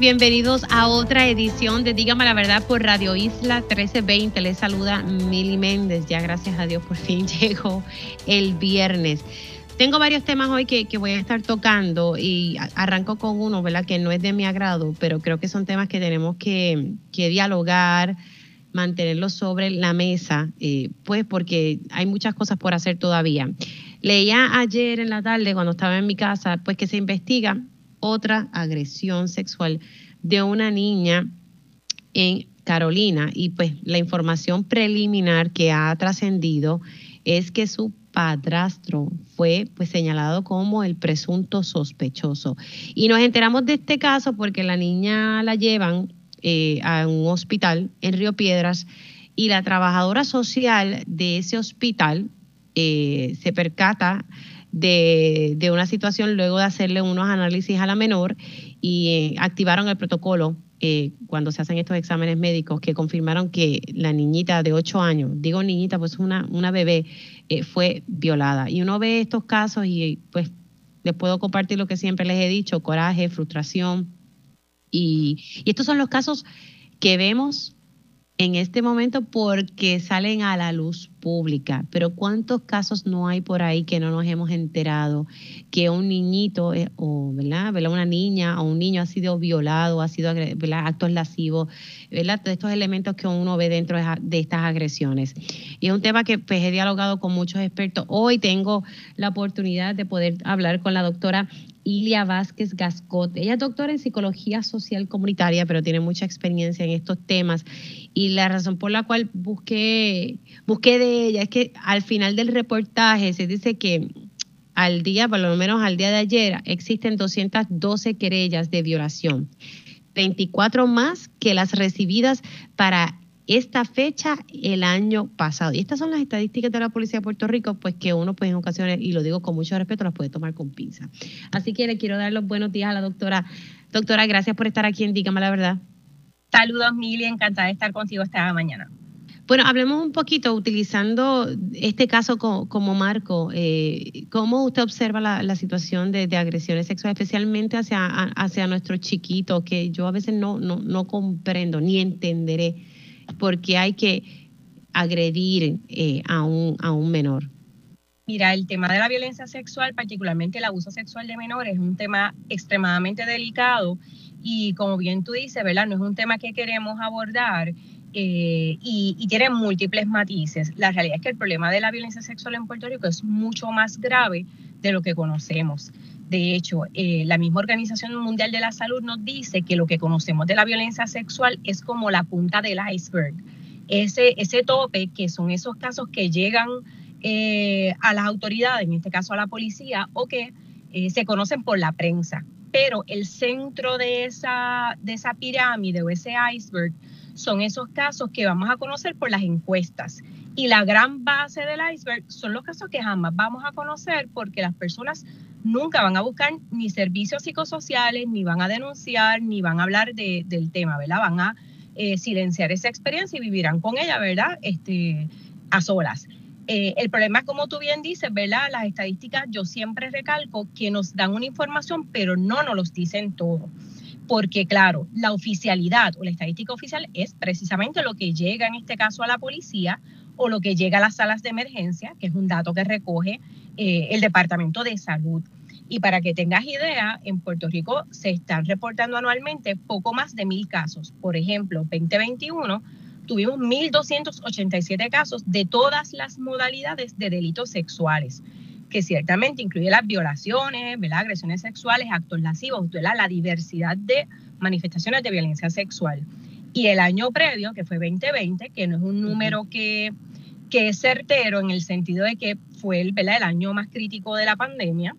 Bienvenidos a otra edición de Dígame la Verdad por Radio Isla 1320. Les saluda Mili Méndez. Ya gracias a Dios por fin llegó el viernes. Tengo varios temas hoy que, voy a estar tocando y arranco con uno, ¿verdad? Que no es de mi agrado, pero creo que son temas que tenemos que, dialogar, mantenerlos sobre la mesa, eh, pues porque hay muchas cosas por hacer todavía. Leía ayer en la tarde cuando estaba en mi casa, pues que se investiga otra agresión sexual de una niña en Carolina y pues la información preliminar que ha trascendido es que su padrastro fue pues señalado como el presunto sospechoso. Y nos enteramos de este caso porque la niña la llevan eh, a un hospital en Río Piedras y la trabajadora social de ese hospital eh, se percata de, una situación luego de hacerle unos análisis a la menor y eh, activaron el protocolo eh, cuando se hacen estos exámenes médicos que confirmaron que la niñita de 8 años, digo niñita, pues una, una bebé, eh, fue violada. Y uno ve estos casos y pues les puedo compartir lo que siempre les he dicho, coraje, frustración. Y, y estos son los casos que vemos en este momento porque salen a la luz pública, pero ¿cuántos casos no hay por ahí que no nos hemos enterado que un niñito eh, o ¿verdad? una niña o un niño ha sido violado, ha sido actos lascivos, ¿verdad? Estos elementos que uno ve dentro de estas agresiones. Y es un tema que pues, he dialogado con muchos expertos. Hoy tengo la oportunidad de poder hablar con la doctora Ilia Vázquez Gascot. Ella es doctora en psicología social comunitaria, pero tiene mucha experiencia en estos temas. Y la razón por la cual busqué, busqué de ella es que al final del reportaje se dice que al día, por lo menos al día de ayer, existen 212 querellas de violación. 24 más que las recibidas para esta fecha el año pasado. Y estas son las estadísticas de la Policía de Puerto Rico, pues que uno pues en ocasiones, y lo digo con mucho respeto, las puede tomar con pinza. Así que le quiero dar los buenos días a la doctora. Doctora, gracias por estar aquí en Dígame la Verdad. Saludos, Mili, encantada de estar contigo esta mañana. Bueno, hablemos un poquito, utilizando este caso como, marco, eh, ¿cómo usted observa la, situación de, agresiones sexuales, especialmente hacia, hacia nuestros chiquitos, que yo a veces no, no, no comprendo ni entenderé porque hay que agredir eh, a, un, a un menor? Mira, el tema de la violencia sexual, particularmente el abuso sexual de menores, es un tema extremadamente delicado y como bien tú dices, ¿verdad? No es un tema que queremos abordar eh, y, tiene múltiples matices. La realidad es que el problema de la violencia sexual en Puerto Rico es mucho más grave de lo que conocemos. De hecho, eh, la misma Organización Mundial de la Salud nos dice que lo que conocemos de la violencia sexual es como la punta del iceberg. Ese, tope, que son esos casos que llegan eh, a las autoridades, en este caso a la policía, o que eh, se conocen por la prensa. Pero el centro de esa, de esa pirámide o ese iceberg son esos casos que vamos a conocer por las encuestas. Y la gran base del iceberg son los casos que jamás vamos a conocer porque las personas nunca van a buscar ni servicios psicosociales, ni van a denunciar, ni van a hablar del tema, ¿verdad? Van a eh, silenciar esa experiencia y vivirán con ella, ¿verdad? Este, a solas. Eh, el problema es, como tú bien dices, ¿verdad? Las estadísticas, yo siempre recalco que nos dan una información, pero no nos los dicen todo. Porque, claro, la oficialidad o la estadística oficial es precisamente lo que llega en este caso a la policía o lo que llega a las salas de emergencia, que es un dato que recoge eh, el Departamento de Salud. Y para que tengas idea, en Puerto Rico se están reportando anualmente poco más de mil casos. Por ejemplo, 2021 tuvimos 1.287 casos de todas las modalidades de delitos sexuales. Que ciertamente incluye las violaciones, ¿verdad? agresiones sexuales, actos lascivos, la diversidad de manifestaciones de violencia sexual. Y el año previo, que fue 2020, que no es un número que, que es certero en el sentido de que fue el, el año más crítico de la pandemia,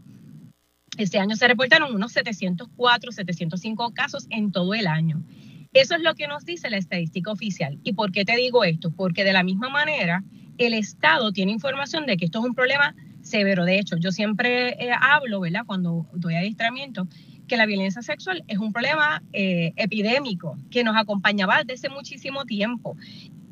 este año se reportaron unos 704, 705 casos en todo el año. Eso es lo que nos dice la estadística oficial. ¿Y por qué te digo esto? Porque de la misma manera, el Estado tiene información de que esto es un problema severo. De hecho, yo siempre eh, hablo, ¿verdad? Cuando doy adiestramiento, que la violencia sexual es un problema eh, epidémico que nos acompañaba desde muchísimo tiempo.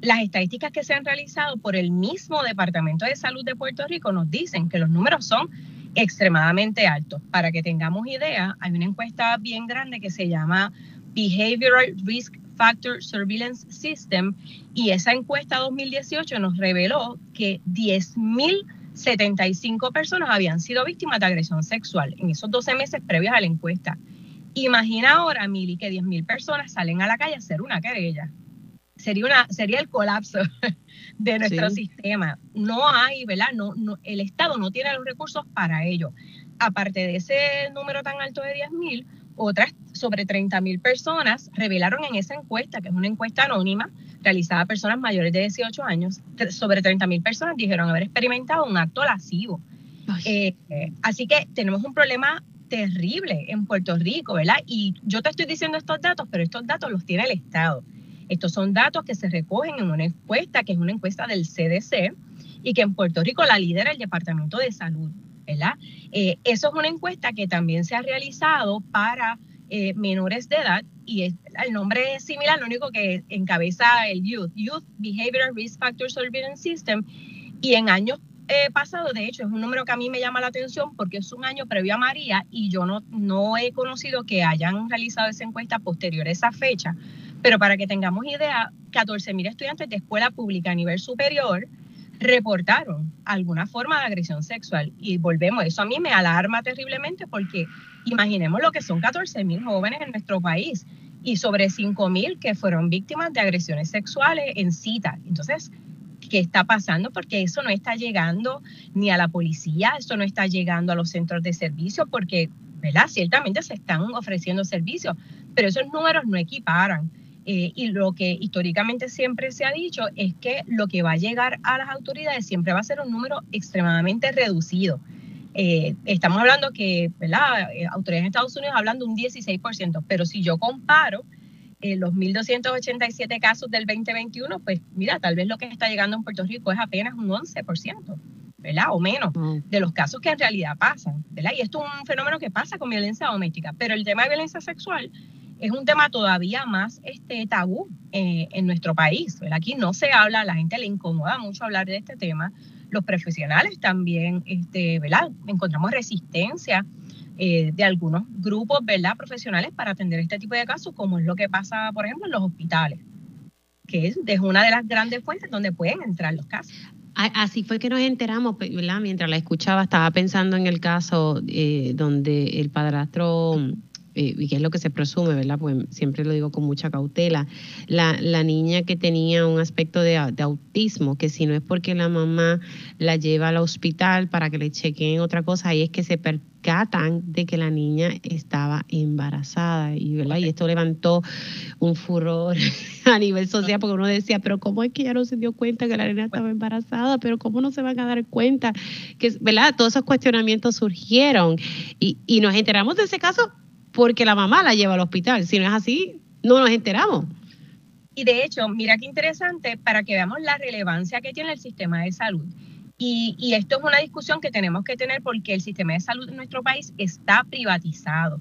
Las estadísticas que se han realizado por el mismo Departamento de Salud de Puerto Rico nos dicen que los números son extremadamente altos. Para que tengamos idea, hay una encuesta bien grande que se llama Behavioral Risk Factor Surveillance System y esa encuesta 2018 nos reveló que 10.075 personas habían sido víctimas de agresión sexual en esos 12 meses previos a la encuesta. Imagina ahora, Mili, que 10.000 personas salen a la calle a hacer una querella. Sería, una, sería el colapso de nuestro sistema. No hay, ¿verdad? No, no, el Estado no tiene los recursos para ello. Aparte de ese número tan alto de 10.000, otras sobre 30.000 personas revelaron en esa encuesta, que es una encuesta anónima realizada a personas mayores de 18 años, sobre 30.000 personas dijeron haber experimentado un acto lascivo. Eh, así que tenemos un problema terrible en Puerto Rico, ¿verdad? Y yo te estoy diciendo estos datos, pero estos datos los tiene el Estado. Estos son datos que se recogen en una encuesta, que es una encuesta del CDC, y que en Puerto Rico la lidera el Departamento de Salud. ¿Verdad? Eh, eso es una encuesta que también se ha realizado para eh, menores de edad y el nombre es similar, lo único que encabeza el Youth, Youth Behavioral Risk Factor Surveillance System, y en años eh, pasados, de hecho, es un número que a mí me llama la atención porque es un año previo a María y yo no, no he conocido que hayan realizado esa encuesta posterior a esa fecha, pero para que tengamos idea, 14 mil estudiantes de escuela pública a nivel superior reportaron alguna forma de agresión sexual. Y volvemos, eso a mí me alarma terriblemente porque imaginemos lo que son 14 mil jóvenes en nuestro país y sobre 5 mil que fueron víctimas de agresiones sexuales en cita. Entonces, ¿qué está pasando? Porque eso no está llegando ni a la policía, eso no está llegando a los centros de servicio, porque, ¿verdad? Ciertamente se están ofreciendo servicios, pero esos números no equiparan. Eh, y lo que históricamente siempre se ha dicho es que lo que va a llegar a las autoridades siempre va a ser un número extremadamente reducido. Eh, estamos hablando que, ¿verdad? Eh, autoridades en Estados Unidos hablan de un 16%, pero si yo comparo los 1.287 casos del 2021, pues mira, tal vez lo que está llegando en Puerto Rico es apenas un 11%. ¿verdad? O menos de los casos que en realidad pasan, ¿verdad? Y esto es un fenómeno que pasa con violencia doméstica, pero el tema de violencia sexual es un tema todavía más este, tabú eh, en nuestro país. Aquí no se habla, la gente le incomoda mucho hablar de este tema. Los profesionales también, este, ¿verdad? Encontramos resistencia eh, de algunos grupos, ¿verdad? Profesionales para atender este tipo de casos, como es lo que pasa, por ejemplo, en los hospitales, que es, una de las grandes fuentes donde pueden entrar los casos. Así fue que nos enteramos, ¿verdad? Mientras la escuchaba, estaba pensando en el caso eh, donde el padrastro eh, y que es lo que se presume, ¿verdad? Pues siempre lo digo con mucha cautela, la, la niña que tenía un aspecto de, autismo, que si no es porque la mamá la lleva al hospital para que le chequeen otra cosa, ahí es que se percatan de que la niña estaba embarazada, y, ¿verdad? y esto levantó un furor a nivel social, porque uno decía, pero ¿cómo es que ella no se dio cuenta que la niña estaba embarazada? Pero ¿cómo no se van a dar cuenta? Que, ¿verdad? Todos esos cuestionamientos surgieron y, y nos enteramos de ese caso porque la mamá la lleva al hospital. Si no es así, no nos enteramos. Y de hecho, mira qué interesante para que veamos la relevancia que tiene el sistema de salud. Y, esto es una discusión que tenemos que tener porque el sistema de salud en nuestro país está privatizado.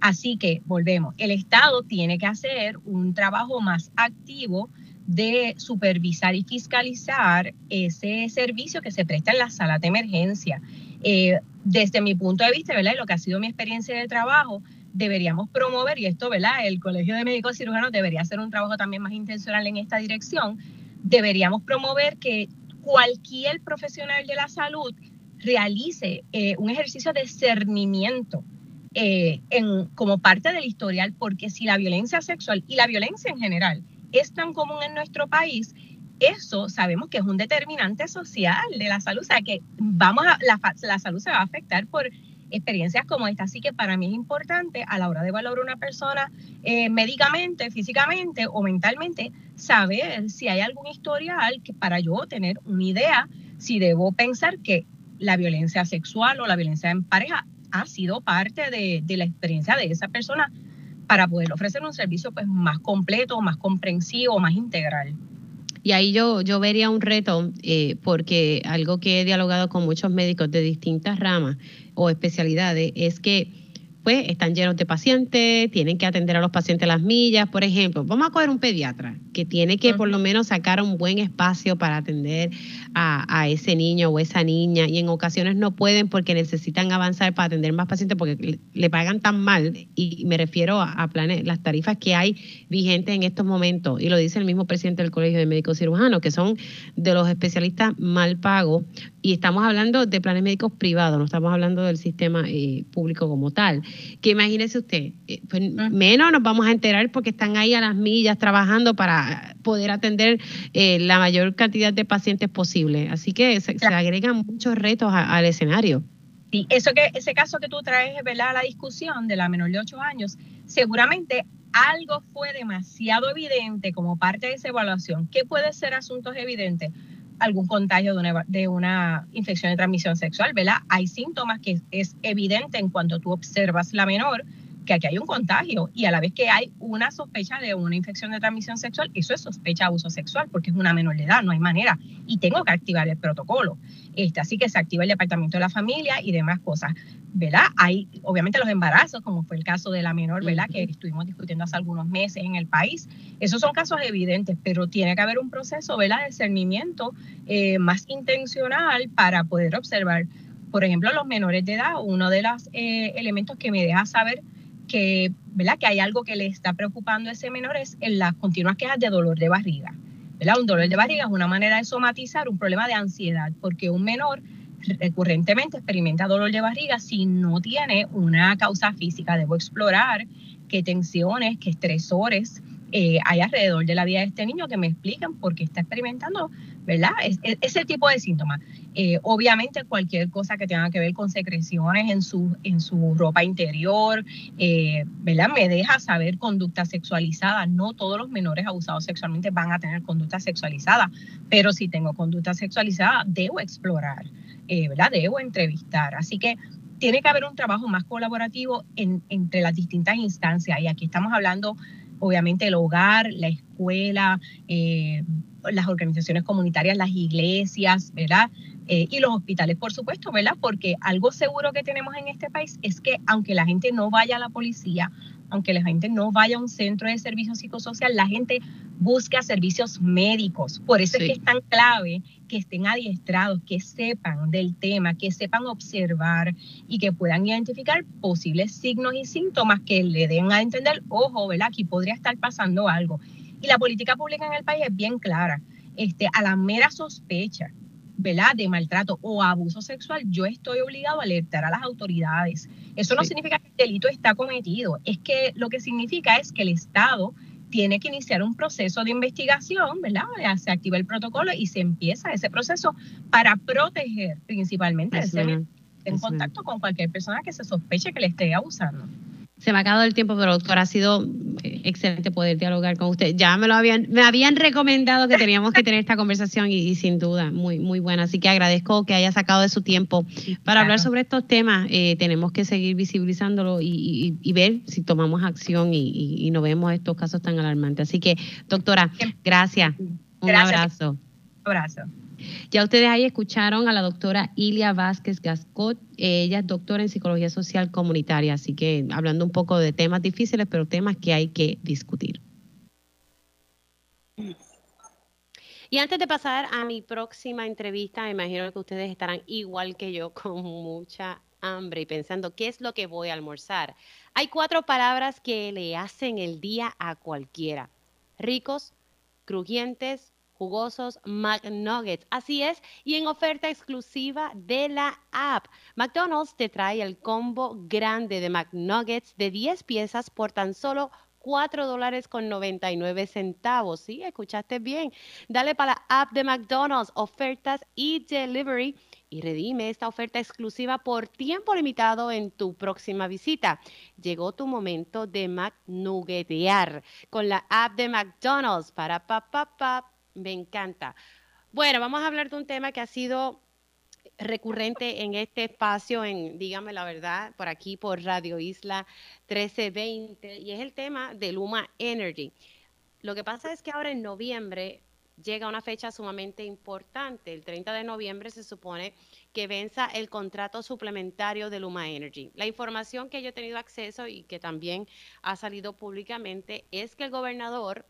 Así que volvemos, el Estado tiene que hacer un trabajo más activo de supervisar y fiscalizar ese servicio que se presta en las salas de emergencia. Eh, desde mi punto de vista, ¿verdad? Y lo que ha sido mi experiencia de trabajo, deberíamos promover, y esto, ¿verdad? El Colegio de Médicos Cirujanos debería hacer un trabajo también más intencional en esta dirección. Deberíamos promover que cualquier profesional de la salud realice eh, un ejercicio de cernimiento eh, en, como parte del historial, porque si la violencia sexual y la violencia en general es tan común en nuestro país, eso sabemos que es un determinante social de la salud, o sea que vamos a, la, salud se va a afectar por experiencias como esta. Así que para mí es importante a la hora de valorar una persona eh, médicamente, físicamente o mentalmente, saber si hay algún historial que para yo tener una idea si debo pensar que la violencia sexual o la violencia en pareja ha sido parte de, la experiencia de esa persona para poder ofrecer un servicio pues más completo, más comprensivo, más integral. Y ahí yo, yo vería un reto, eh, porque algo que he dialogado con muchos médicos de distintas ramas o especialidades es que pues están llenos de pacientes, tienen que atender a los pacientes las millas, por ejemplo. Vamos a coger un pediatra que tiene que por lo menos sacar un buen espacio para atender a, ese niño o esa niña y en ocasiones no pueden porque necesitan avanzar para atender más pacientes porque le, pagan tan mal y me refiero a, planes, las tarifas que hay vigentes en estos momentos y lo dice el mismo presidente del Colegio de Médicos Cirujanos que son de los especialistas mal pagos y estamos hablando de planes médicos privados, no estamos hablando del sistema eh, público como tal. Que imagínese usted, eh, pues, menos nos vamos a enterar porque están ahí a las millas trabajando para poder atender eh, la mayor cantidad de pacientes posible. Así que se, agregan muchos retos al escenario. Sí, eso que, ese caso que tú traes, ¿verdad? A la discusión de la menor de 8 años, seguramente algo fue demasiado evidente como parte de esa evaluación. ¿Qué puede ser asuntos evidentes? Algún contagio de una, de una, infección de transmisión sexual, ¿verdad? Hay síntomas que es evidente en cuanto tú observas la menor que aquí hay un contagio y a la vez que hay una sospecha de una infección de transmisión sexual, eso es sospecha de abuso sexual porque es una menor de edad, no hay manera y tengo que activar el protocolo. Este, así que se activa el departamento de la familia y demás cosas, ¿verdad? Hay obviamente los embarazos, como fue el caso de la menor, ¿verdad? Que estuvimos discutiendo hace algunos meses en el país. Esos son casos evidentes, pero tiene que haber un proceso, ¿verdad? De discernimiento eh, más intencional para poder observar. Por ejemplo, los menores de edad, uno de los eh, elementos que me deja saber que, ¿verdad? que hay algo que le está preocupando a ese menor es en las continuas quejas de dolor de barriga. ¿verdad? Un dolor de barriga es una manera de somatizar un problema de ansiedad, porque un menor recurrentemente experimenta dolor de barriga si no tiene una causa física. Debo explorar qué tensiones, qué estresores eh, hay alrededor de la vida de este niño que me explican por qué está experimentando, ¿verdad? Es, ese tipo de síntomas. Eh, obviamente cualquier cosa que tenga que ver con secreciones en su, en su ropa interior, eh, ¿verdad? Me deja saber conducta sexualizada. No todos los menores abusados sexualmente van a tener conducta sexualizada, pero si tengo conducta sexualizada, debo explorar, ¿verdad? Debo entrevistar. Así que tiene que haber un trabajo más colaborativo entre las distintas instancias y aquí estamos hablando obviamente el hogar, la escuela, eh, las organizaciones comunitarias, las iglesias, ¿verdad? Eh, y los hospitales, por supuesto, ¿verdad? Porque algo seguro que tenemos en este país es que aunque la gente no vaya a la policía, aunque la gente no vaya a un centro de servicio psicosocial, la gente busca servicios médicos. Por eso es que es tan clave que estén adiestrados, que sepan del tema, que sepan observar y que puedan identificar posibles signos y síntomas que le den a entender, ojo, ¿verdad? Aquí podría estar pasando algo. Y la política pública en el país es bien clara. Este, a la mera sospecha ¿verdad? de maltrato o abuso sexual, yo estoy obligado a alertar a las autoridades. Eso no significa que el delito está cometido, es que lo que significa es que el Estado tiene que iniciar un proceso de investigación, ¿verdad? Se activa el protocolo y se empieza ese proceso para proteger principalmente en contacto con cualquier persona que se sospeche que le esté abusando. Se me ha acabado el tiempo, pero doctor, ha sido eh, excelente poder dialogar con usted. Ya me lo habían, me habían recomendado que teníamos que tener esta conversación y, sin duda, muy, muy buena. Así que agradezco que haya sacado de su tiempo para hablar sobre estos temas. Eh, tenemos que seguir visibilizándolo y, ver si tomamos acción y, no vemos estos casos tan alarmantes. Así que, doctora, gracias. Un abrazo. Un abrazo. Ya ustedes ahí escucharon a la doctora Ilia Vázquez Gascot. Ella es doctora en psicología social comunitaria, así que hablando un poco de temas difíciles, pero temas que hay que discutir. Y antes de pasar a mi próxima entrevista, me imagino que ustedes estarán igual que yo con mucha hambre y pensando qué es lo que voy a almorzar. Hay cuatro palabras que le hacen el día a cualquiera. Ricos, crujientes, jugosos McNuggets. Así es, y en oferta exclusiva de la app. McDonald's te trae el combo grande de McNuggets de 10 piezas por tan solo 4 dólares con 99 centavos. Sí, escuchaste bien. Dale para la app de McDonald's, ofertas y delivery y redime esta oferta exclusiva por tiempo limitado en tu próxima visita. Llegó tu momento de McNuggetear con la app de McDonald's para pa. Me encanta. Bueno, vamos a hablar de un tema que ha sido recurrente en este espacio, en Dígame la Verdad, por aquí por Radio Isla 1320, y es el tema de Luma Energy. Lo que pasa es que ahora en noviembre llega una fecha sumamente importante. El 30 de noviembre se supone que venza el contrato suplementario de Luma Energy. La información que yo he tenido acceso y que también ha salido públicamente es que el gobernador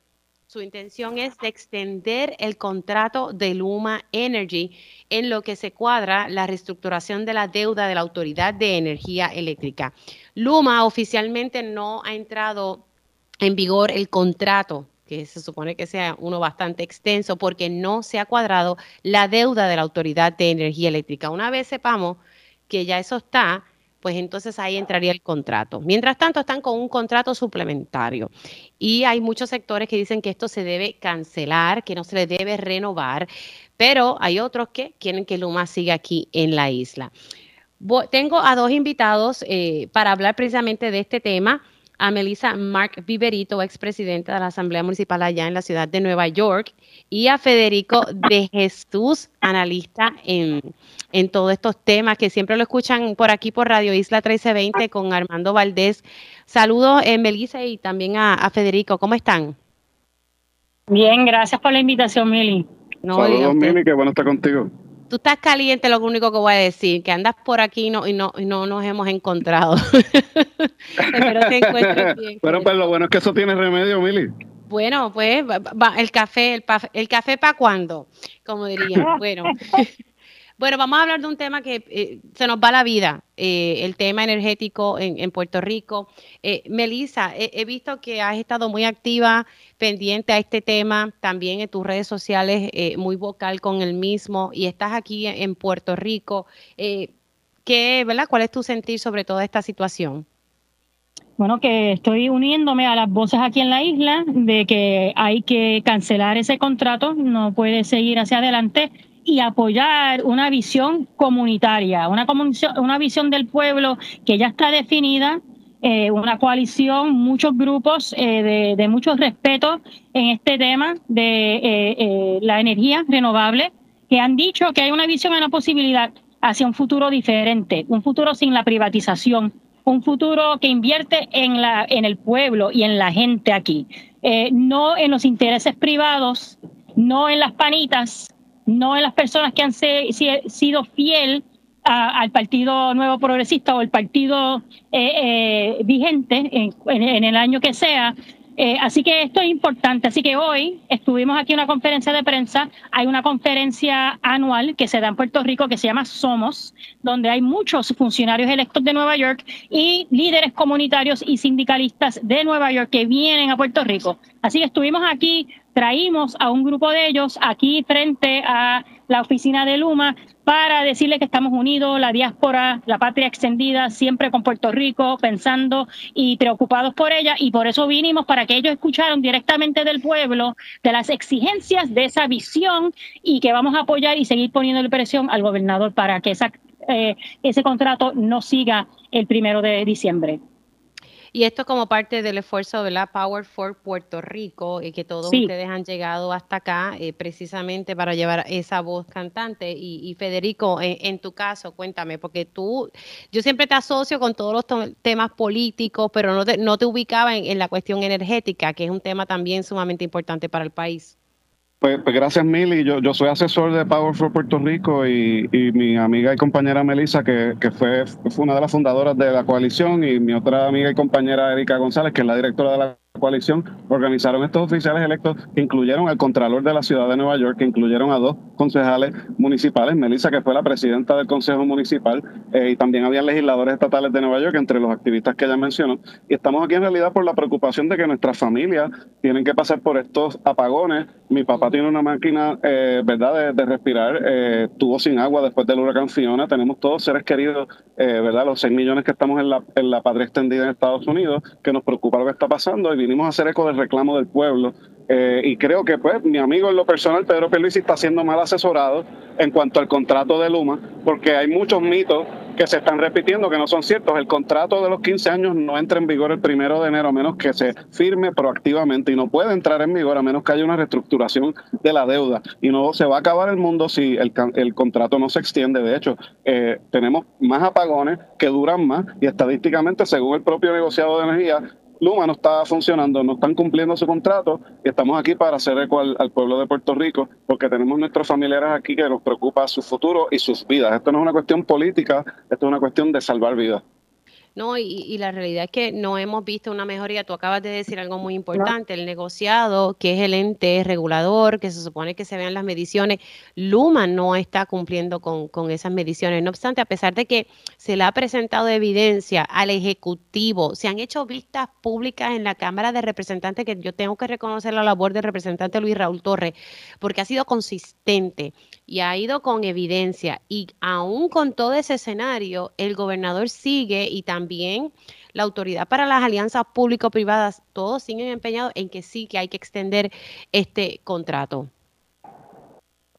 su intención es de extender el contrato de Luma Energy en lo que se cuadra la reestructuración de la deuda de la Autoridad de Energía Eléctrica. Luma oficialmente no ha entrado en vigor el contrato que se supone que sea uno bastante extenso porque no se ha cuadrado la deuda de la Autoridad de Energía Eléctrica. Una vez sepamos que ya eso está, pues entonces ahí entraría el contrato. Mientras tanto, están con un contrato suplementario y hay muchos sectores que dicen que esto se debe cancelar, que no se le debe renovar, pero hay otros que quieren que Luma siga aquí en la isla. Tengo a dos invitados eh, para hablar precisamente de este tema a Melissa Mark Viverito, expresidenta de la Asamblea Municipal allá en la ciudad de Nueva York, y a Federico de Jesús, analista en, en todos estos temas que siempre lo escuchan por aquí por Radio Isla 1320 con Armando Valdés. Saludos, eh, Melissa, y también a, Federico. ¿Cómo están? Bien, gracias por la invitación, Mili. Saludos, Mili, qué bueno estar contigo tú estás caliente, lo único que voy a decir, que andas por aquí y no, y no, y no nos hemos encontrado. Espero que encuentres bien. Pero, pues lo bueno es que eso tiene remedio, Mili. Bueno, pues el café, el, el café para cuándo, como diría. Bueno. Bueno, vamos a hablar de un tema que eh, se nos va la vida, eh, el tema energético en, Puerto Rico. Eh, Melissa, he visto que has estado muy activa, pendiente a este tema, también en tus redes sociales, muy vocal con el mismo, y estás aquí en, Puerto Rico. ¿qué, ¿verdad? ¿Cuál es tu sentir sobre toda esta situación? Bueno, que estoy uniéndome a las voces aquí en la isla de que hay que cancelar ese contrato, no puede seguir hacia adelante y apoyar una visión comunitaria, una, visión del pueblo que ya está definida, eh, una coalición, muchos grupos eh, de, mucho respeto en este tema de eh, la energía renovable, que han dicho que hay una visión una posibilidad hacia un futuro diferente, un futuro sin la privatización, un futuro que invierte en el pueblo y en la gente aquí, no en los intereses privados, no en las panitas, no en las personas que han sido fiel al Partido Nuevo Progresista o el partido eh, eh, vigente en, el año que sea. Eh, así que esto es importante. Así que hoy estuvimos aquí en una conferencia de prensa. Hay una conferencia anual que se da en Puerto Rico que se llama Somos, donde hay muchos funcionarios electos de Nueva York y líderes comunitarios y sindicalistas de Nueva York que vienen a Puerto Rico. Así que estuvimos aquí traímos a un grupo de ellos aquí frente a la oficina de Luma para decirle que estamos unidos, la diáspora, la patria extendida, siempre con Puerto Rico, pensando y preocupados por ella, y por eso vinimos para que ellos escucharan directamente del pueblo de las exigencias de esa visión y que vamos a apoyar y seguir poniendo presión al gobernador para que esa, eh, ese contrato no siga el primero de diciembre. Y esto como parte del esfuerzo de la Power for Puerto Rico, y eh, que todos ustedes han llegado hasta acá eh, precisamente para llevar esa voz cantante. Y, Federico, en, tu caso, cuéntame, porque tú, yo siempre te asocio con todos los temas políticos, pero no te, no te ubicaba en, en la cuestión energética, que es un tema también sumamente importante para el país. Pues, pues, gracias Mili, yo, yo soy asesor de Power for Puerto Rico y, mi amiga y compañera Melissa, que, fue, fue una de las fundadoras de la coalición, y mi otra amiga y compañera Erika González, que es la directora de la coalición organizaron estos oficiales electos que incluyeron al Contralor de la Ciudad de Nueva York, que incluyeron a dos concejales municipales, Melissa, que fue la presidenta del Consejo Municipal, eh, y también había legisladores estatales de Nueva York, entre los activistas que ella mencionó. Y estamos aquí en realidad por la preocupación de que nuestras familias tienen que pasar por estos apagones. Mi papá tiene una máquina, eh, ¿verdad?, de, respirar, eh, tuvo sin agua después del huracán Fiona. Tenemos todos seres queridos, ¿verdad?, los 6 millones que estamos en la, en la patria extendida en Estados Unidos, que nos preocupa lo que está pasando. Y venimos a hacer eco del reclamo del pueblo. Eh, y creo que pues mi amigo en lo personal, Pedro Pierluisi, está siendo mal asesorado en cuanto al contrato de Luma, porque hay muchos mitos que se están repitiendo que no son ciertos. El contrato de los 15 años no entra en vigor el primero de enero a menos que se firme proactivamente y no puede entrar en vigor a menos que haya una reestructuración de la deuda. Y no se va a acabar el mundo si el, el contrato no se extiende. De hecho, eh, tenemos más apagones que duran más y estadísticamente, según el propio negociado de energía, Luma no está funcionando, no están cumpliendo su contrato y estamos aquí para hacer eco al, pueblo de Puerto Rico porque tenemos nuestros familiares aquí que nos preocupa su futuro y sus vidas. Esto no es una cuestión política, esto es una cuestión de salvar vidas. No, y, la realidad es que no hemos visto una mejoría. Tú acabas de decir algo muy importante, el negociado, que es el ente regulador, que se supone que se vean las mediciones, Luma no está cumpliendo con, con esas mediciones. No obstante, a pesar de que se le ha presentado evidencia al Ejecutivo, se han hecho vistas públicas en la Cámara de Representantes, que yo tengo que reconocer la labor del representante Luis Raúl Torres, porque ha sido consistente y ha ido con evidencia. Y aún con todo ese escenario, el gobernador sigue y también la autoridad para las alianzas público-privadas, todos siguen empeñados en que sí, que hay que extender este contrato.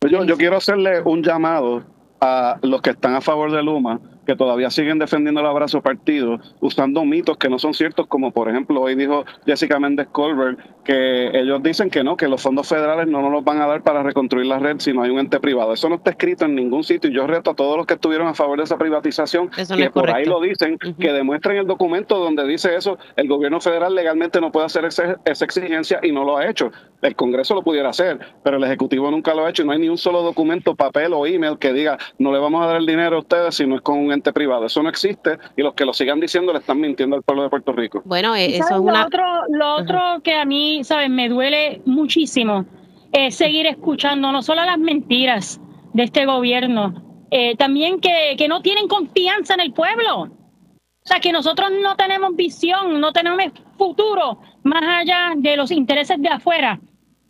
Yo, yo quiero hacerle un llamado a los que están a favor de Luma que todavía siguen defendiendo el abrazo partido, usando mitos que no son ciertos, como por ejemplo hoy dijo Jessica Méndez Colbert, que ellos dicen que no, que los fondos federales no nos los van a dar para reconstruir la red si no hay un ente privado. Eso no está escrito en ningún sitio y yo reto a todos los que estuvieron a favor de esa privatización, que por ahí lo dicen, que demuestren el documento donde dice eso, el gobierno federal legalmente no puede hacer esa, esa exigencia y no lo ha hecho. El Congreso lo pudiera hacer, pero el Ejecutivo nunca lo ha hecho y no hay ni un solo documento, papel o email que diga no le vamos a dar el dinero a ustedes si no es con un ente privado. Eso no existe y los que lo sigan diciendo le están mintiendo al pueblo de Puerto Rico. Bueno, eh, eso es una... Lo otro, lo otro que a mí, ¿sabes? Me duele muchísimo es seguir escuchando no solo las mentiras de este gobierno, eh, también que, que no tienen confianza en el pueblo. O sea, que nosotros no tenemos visión, no tenemos futuro más allá de los intereses de afuera.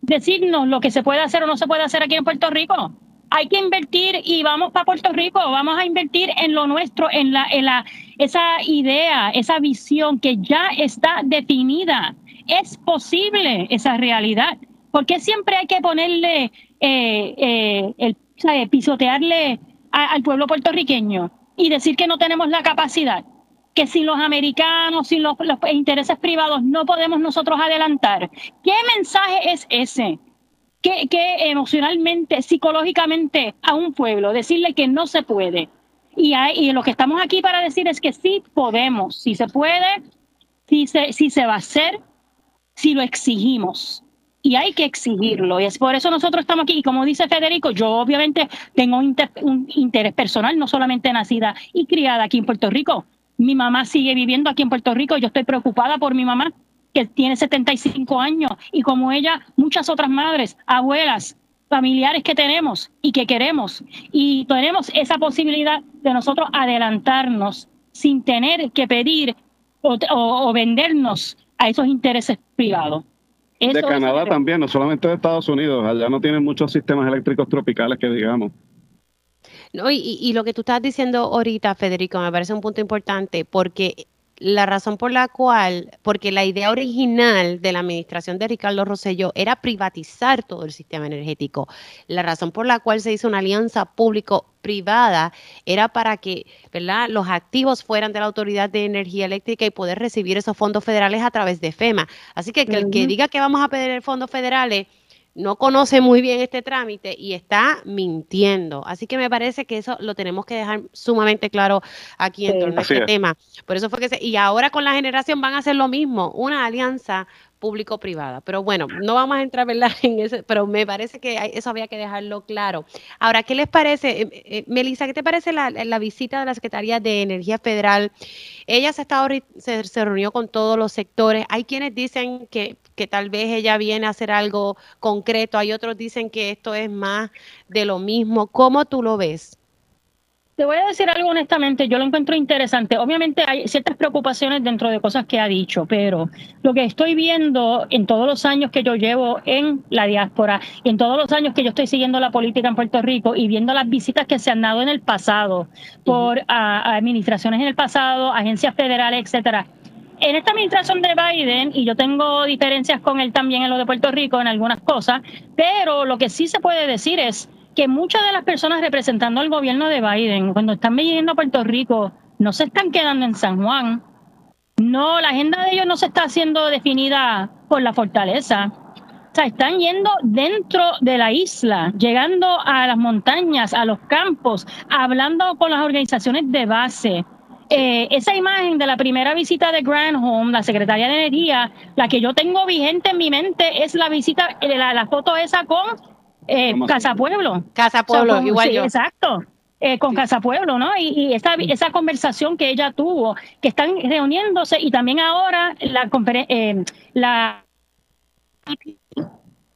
Decirnos lo que se puede hacer o no se puede hacer aquí en Puerto Rico hay que invertir y vamos para Puerto Rico, vamos a invertir en lo nuestro, en la, en la esa idea, esa visión que ya está definida. Es posible esa realidad. porque siempre hay que ponerle, eh, eh, el, pisotearle al pueblo puertorriqueño y decir que no tenemos la capacidad? que sin los americanos, sin los, los, intereses privados, no podemos nosotros adelantar. ¿Qué mensaje es ese? Que, emocionalmente, psicológicamente a un pueblo, decirle que no se puede. Y, y lo que estamos aquí para decir es que sí podemos, si se puede, si se, si se va a hacer, si lo exigimos. Y hay que exigirlo. Y es por eso nosotros estamos aquí. Y como dice Federico, yo obviamente tengo un interés personal, no solamente nacida y criada aquí en Puerto Rico. Mi mamá sigue viviendo aquí en Puerto Rico. Yo estoy preocupada por mi mamá que tiene 75 años y como ella, muchas otras madres, abuelas, familiares que tenemos y que queremos. Y tenemos esa posibilidad de nosotros adelantarnos sin tener que pedir o, vendernos a esos intereses privados. de Canadá también, no solamente de Estados Unidos, allá no tienen muchos sistemas eléctricos tropicales que digamos. No, y, y, lo que tú estás diciendo ahorita, Federico, me parece un punto importante porque la razón por la cual, porque la idea original de la administración de Ricardo Rosselló era privatizar todo el sistema energético. La razón por la cual se hizo una alianza público-privada era para que ¿verdad? los activos fueran de la Autoridad de Energía Eléctrica y poder recibir esos fondos federales a través de FEMA. Así que, que el que diga que vamos a pedir fondos federales no conoce muy bien este trámite y está mintiendo. Así que me parece que eso lo tenemos que dejar sumamente claro aquí en torno a este tema. Por eso fue que se, y ahora con la generación van a hacer lo mismo, una alianza público-privada. Pero bueno, no vamos a entrar ¿verdad? en eso, pero me parece que eso había que dejarlo claro. Ahora, ¿qué les parece? Eh, eh, Melissa, ¿qué te parece la, visita de la Secretaría de Energía Federal? Ella se, está, se, se reunió con todos los sectores. Hay quienes dicen que, que tal vez ella viene a hacer algo concreto, hay otros dicen que esto es más de lo mismo. ¿Cómo tú lo ves? Te voy a decir algo honestamente, yo lo encuentro interesante. Obviamente hay ciertas preocupaciones dentro de cosas que ha dicho, pero lo que estoy viendo en todos los años que yo llevo en la diáspora, y en todos los años que yo estoy siguiendo la política en Puerto Rico y viendo las visitas que se han dado en el pasado por administraciones en el pasado, agencias federales, etcétera, en esta administración de Biden, y yo tengo diferencias con él también en lo de Puerto Rico en algunas cosas, pero lo que sí se puede decir es que muchas de las personas representando al gobierno de Biden, cuando están viniendo a Puerto Rico, no se están quedando en San Juan. No, la agenda de ellos no se está haciendo definida por la fortaleza. O sea, están yendo dentro de la isla, llegando a las montañas, a los campos, hablando con las organizaciones de base. Eh, esa imagen de la primera visita de Granholm, la secretaria de Energía, la que yo tengo vigente en mi mente es la visita, eh, la, la foto esa con eh, Casa Pueblo. Casa Pueblo, igual yo. Exacto. Eh, con Casa Pueblo, ¿no? Y, esa, esa conversación que ella tuvo, que están reuniéndose y también ahora la, eh, la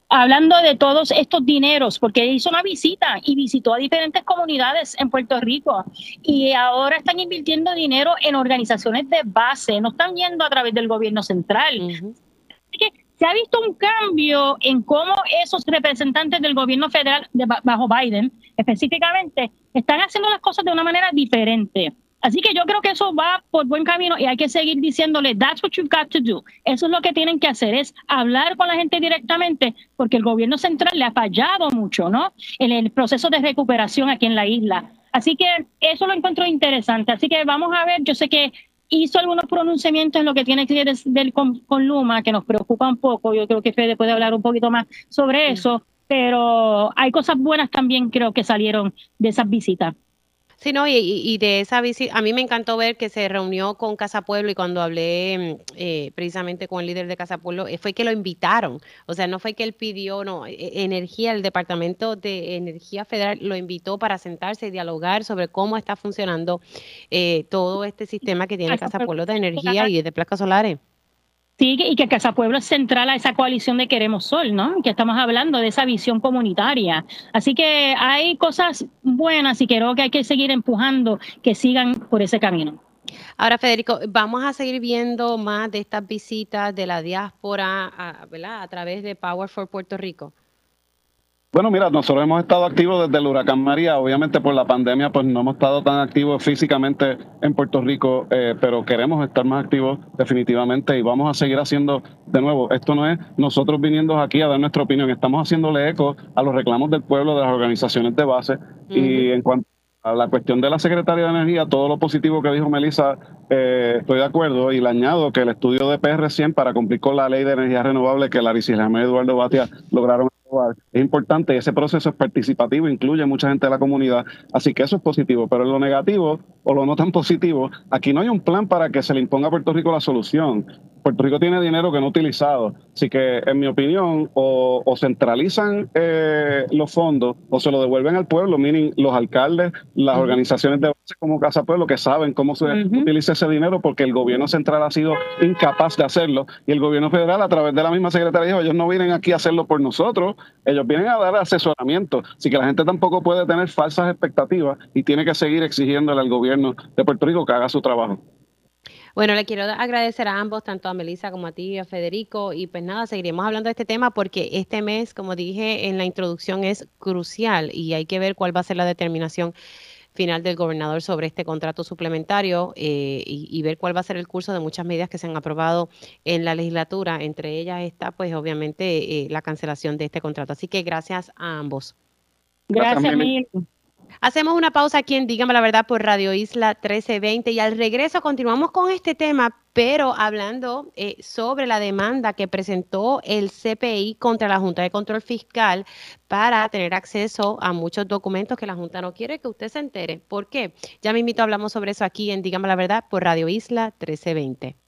hablando de todos estos dineros, porque hizo una visita y visitó a diferentes comunidades en Puerto Rico y ahora están invirtiendo dinero en organizaciones de base, no están yendo a través del gobierno central. Así que se ha visto un cambio en cómo esos representantes del gobierno federal bajo Biden específicamente están haciendo las cosas de una manera diferente. Así que yo creo que eso va por buen camino y hay que seguir diciéndole, that's what you've got to do. Eso es lo que tienen que hacer, es hablar con la gente directamente, porque el gobierno central le ha fallado mucho, ¿no? En el proceso de recuperación aquí en la isla. Así que eso lo encuentro interesante. Así que vamos a ver, yo sé que hizo algunos pronunciamientos en lo que tiene que ver con, con, Luma, que nos preocupa un poco. Yo creo que Fede puede hablar un poquito más sobre eso, pero hay cosas buenas también creo que salieron de esas visitas. Sí, no, y, de esa visita, a mí me encantó ver que se reunió con Casa Pueblo y cuando hablé mm, eh, precisamente con el líder de Casa Pueblo, eh, fue que lo invitaron. O sea, no fue que él pidió, no, e, energía, el Departamento de Energía Federal lo invitó para sentarse y dialogar sobre cómo está funcionando eh, todo este sistema que tiene Casa Pueblo de energía y de placas solares. Sí, y que Casa Pueblo es central a esa coalición de Queremos Sol, ¿no? Que estamos hablando de esa visión comunitaria. Así que hay cosas buenas y creo que hay que seguir empujando que sigan por ese camino. Ahora, Federico, vamos a seguir viendo más de estas visitas de la diáspora ¿verdad? a través de Power for Puerto Rico. Bueno, mira, nosotros hemos estado activos desde el huracán María. Obviamente por la pandemia, pues no hemos estado tan activos físicamente en Puerto Rico, eh, pero queremos estar más activos definitivamente y vamos a seguir haciendo de nuevo. Esto no es nosotros viniendo aquí a dar nuestra opinión, estamos haciéndole eco a los reclamos del pueblo, de las organizaciones de base. Y en cuanto a la cuestión de la Secretaría de Energía, todo lo positivo que dijo Melissa, eh, estoy de acuerdo y le añado que el estudio de PR100 para cumplir con la ley de energía renovable que Larissa y Eduardo Batia lograron es importante, ese proceso es participativo, incluye mucha gente de la comunidad, así que eso es positivo, pero en lo negativo o lo no tan positivo, aquí no hay un plan para que se le imponga a Puerto Rico la solución. Puerto Rico tiene dinero que no ha utilizado, así que en mi opinión o, centralizan eh, los fondos o se lo devuelven al pueblo, meaning los alcaldes, las organizaciones de base como Casa Pueblo que saben cómo se utiliza ese dinero porque el gobierno central ha sido incapaz de hacerlo. Y el gobierno federal a través de la misma secretaría dijo, ellos no vienen aquí a hacerlo por nosotros, ellos vienen a dar asesoramiento, así que la gente tampoco puede tener falsas expectativas y tiene que seguir exigiéndole al gobierno de Puerto Rico que haga su trabajo. Bueno, le quiero agradecer a ambos, tanto a Melissa como a ti y a Federico. Y pues nada, seguiremos hablando de este tema porque este mes, como dije en la introducción, es crucial y hay que ver cuál va a ser la determinación final del gobernador sobre este contrato suplementario eh, y, ver cuál va a ser el curso de muchas medidas que se han aprobado en la legislatura. Entre ellas está, pues, obviamente, eh, la cancelación de este contrato. Así que gracias a ambos. Gracias, Hacemos una pausa aquí en Dígame la Verdad por Radio Isla 1320 y al regreso continuamos con este tema, pero hablando eh, sobre la demanda que presentó el CPI contra la Junta de Control Fiscal para tener acceso a muchos documentos que la Junta no quiere que usted se entere. ¿Por qué? Ya me invito, hablamos sobre eso aquí en Dígame la Verdad por Radio Isla 1320.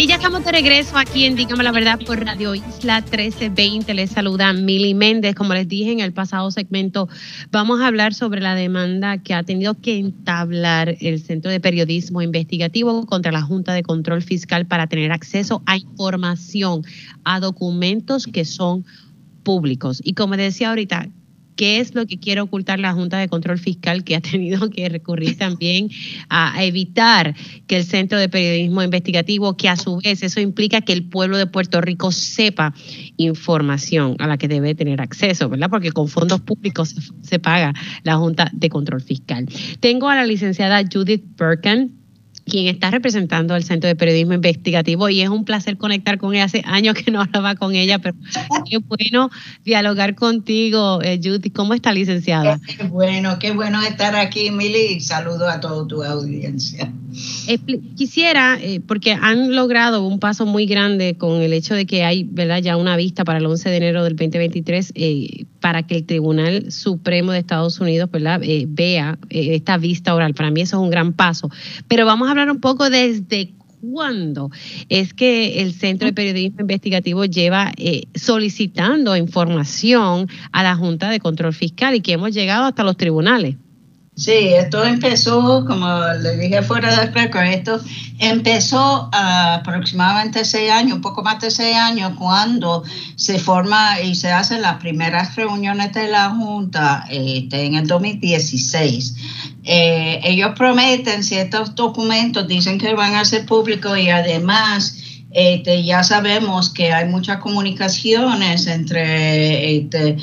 Y ya estamos de regreso aquí en Dígame la Verdad por Radio Isla 1320. Les saluda Mili Méndez. Como les dije en el pasado segmento, vamos a hablar sobre la demanda que ha tenido que entablar el Centro de Periodismo Investigativo contra la Junta de Control Fiscal para tener acceso a información, a documentos que son públicos. Y como decía ahorita, ¿Qué es lo que quiere ocultar la Junta de Control Fiscal que ha tenido que recurrir también a, evitar que el Centro de Periodismo Investigativo, que a su vez eso implica que el pueblo de Puerto Rico sepa información a la que debe tener acceso, ¿verdad? Porque con fondos públicos se, paga la Junta de Control Fiscal. Tengo a la licenciada Judith Birkin quien está representando al Centro de Periodismo Investigativo y es un placer conectar con ella. Hace años que no hablaba con ella, pero qué bueno dialogar contigo, eh, Judy. ¿Cómo está, licenciada? Qué bueno, qué bueno estar aquí, Mili, saludo a toda tu audiencia. Quisiera, eh, porque han logrado un paso muy grande con el hecho de que hay ¿verdad? ya una vista para el 11 de enero del 2023 eh, para que el Tribunal Supremo de Estados Unidos. Eh, vea esta vista oral. Para mí eso es un gran paso. Pero vamos a hablar un poco desde cuándo es que el Centro de Periodismo Investigativo lleva solicitando información a la Junta de Control Fiscal y que hemos llegado hasta los tribunales. Sí, esto empezó, como le dije fuera del récord, esto empezó aproximadamente seis años, un poco más de seis años, cuando se forma y se hacen las primeras reuniones de la Junta este, en el 2016. Eh, ellos prometen ciertos documentos, dicen que van a ser públicos y además este, ya sabemos que hay muchas comunicaciones entre este,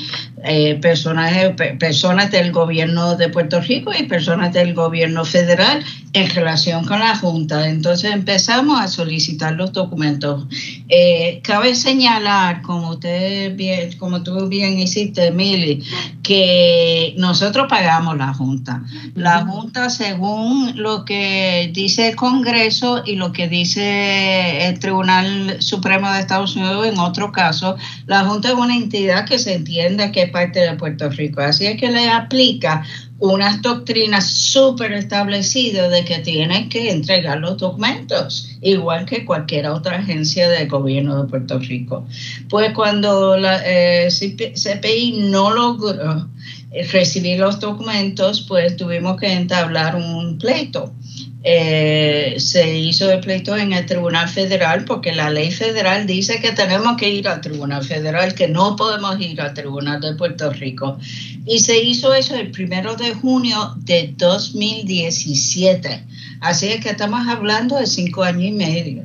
eh, personas, personas del gobierno de Puerto Rico y personas del gobierno federal en relación con la Junta. Entonces empezamos a solicitar los documentos. Eh, cabe señalar, como usted bien, como tú bien hiciste, Emily, que nosotros pagamos la Junta. La Junta, según lo que dice el Congreso y lo que dice el Tribunal Supremo de Estados Unidos en otro caso, la Junta es una entidad que se entiende que parte de Puerto Rico. Así es que le aplica unas doctrinas súper establecidas de que tienen que entregar los documentos, igual que cualquier otra agencia del gobierno de Puerto Rico. Pues cuando la eh, CPI no logró recibir los documentos, pues tuvimos que entablar un pleito. Eh, se hizo el pleito en el Tribunal Federal porque la ley federal dice que tenemos que ir al Tribunal Federal, que no podemos ir al Tribunal de Puerto Rico. Y se hizo eso el primero de junio de 2017. Así es que estamos hablando de cinco años y medio.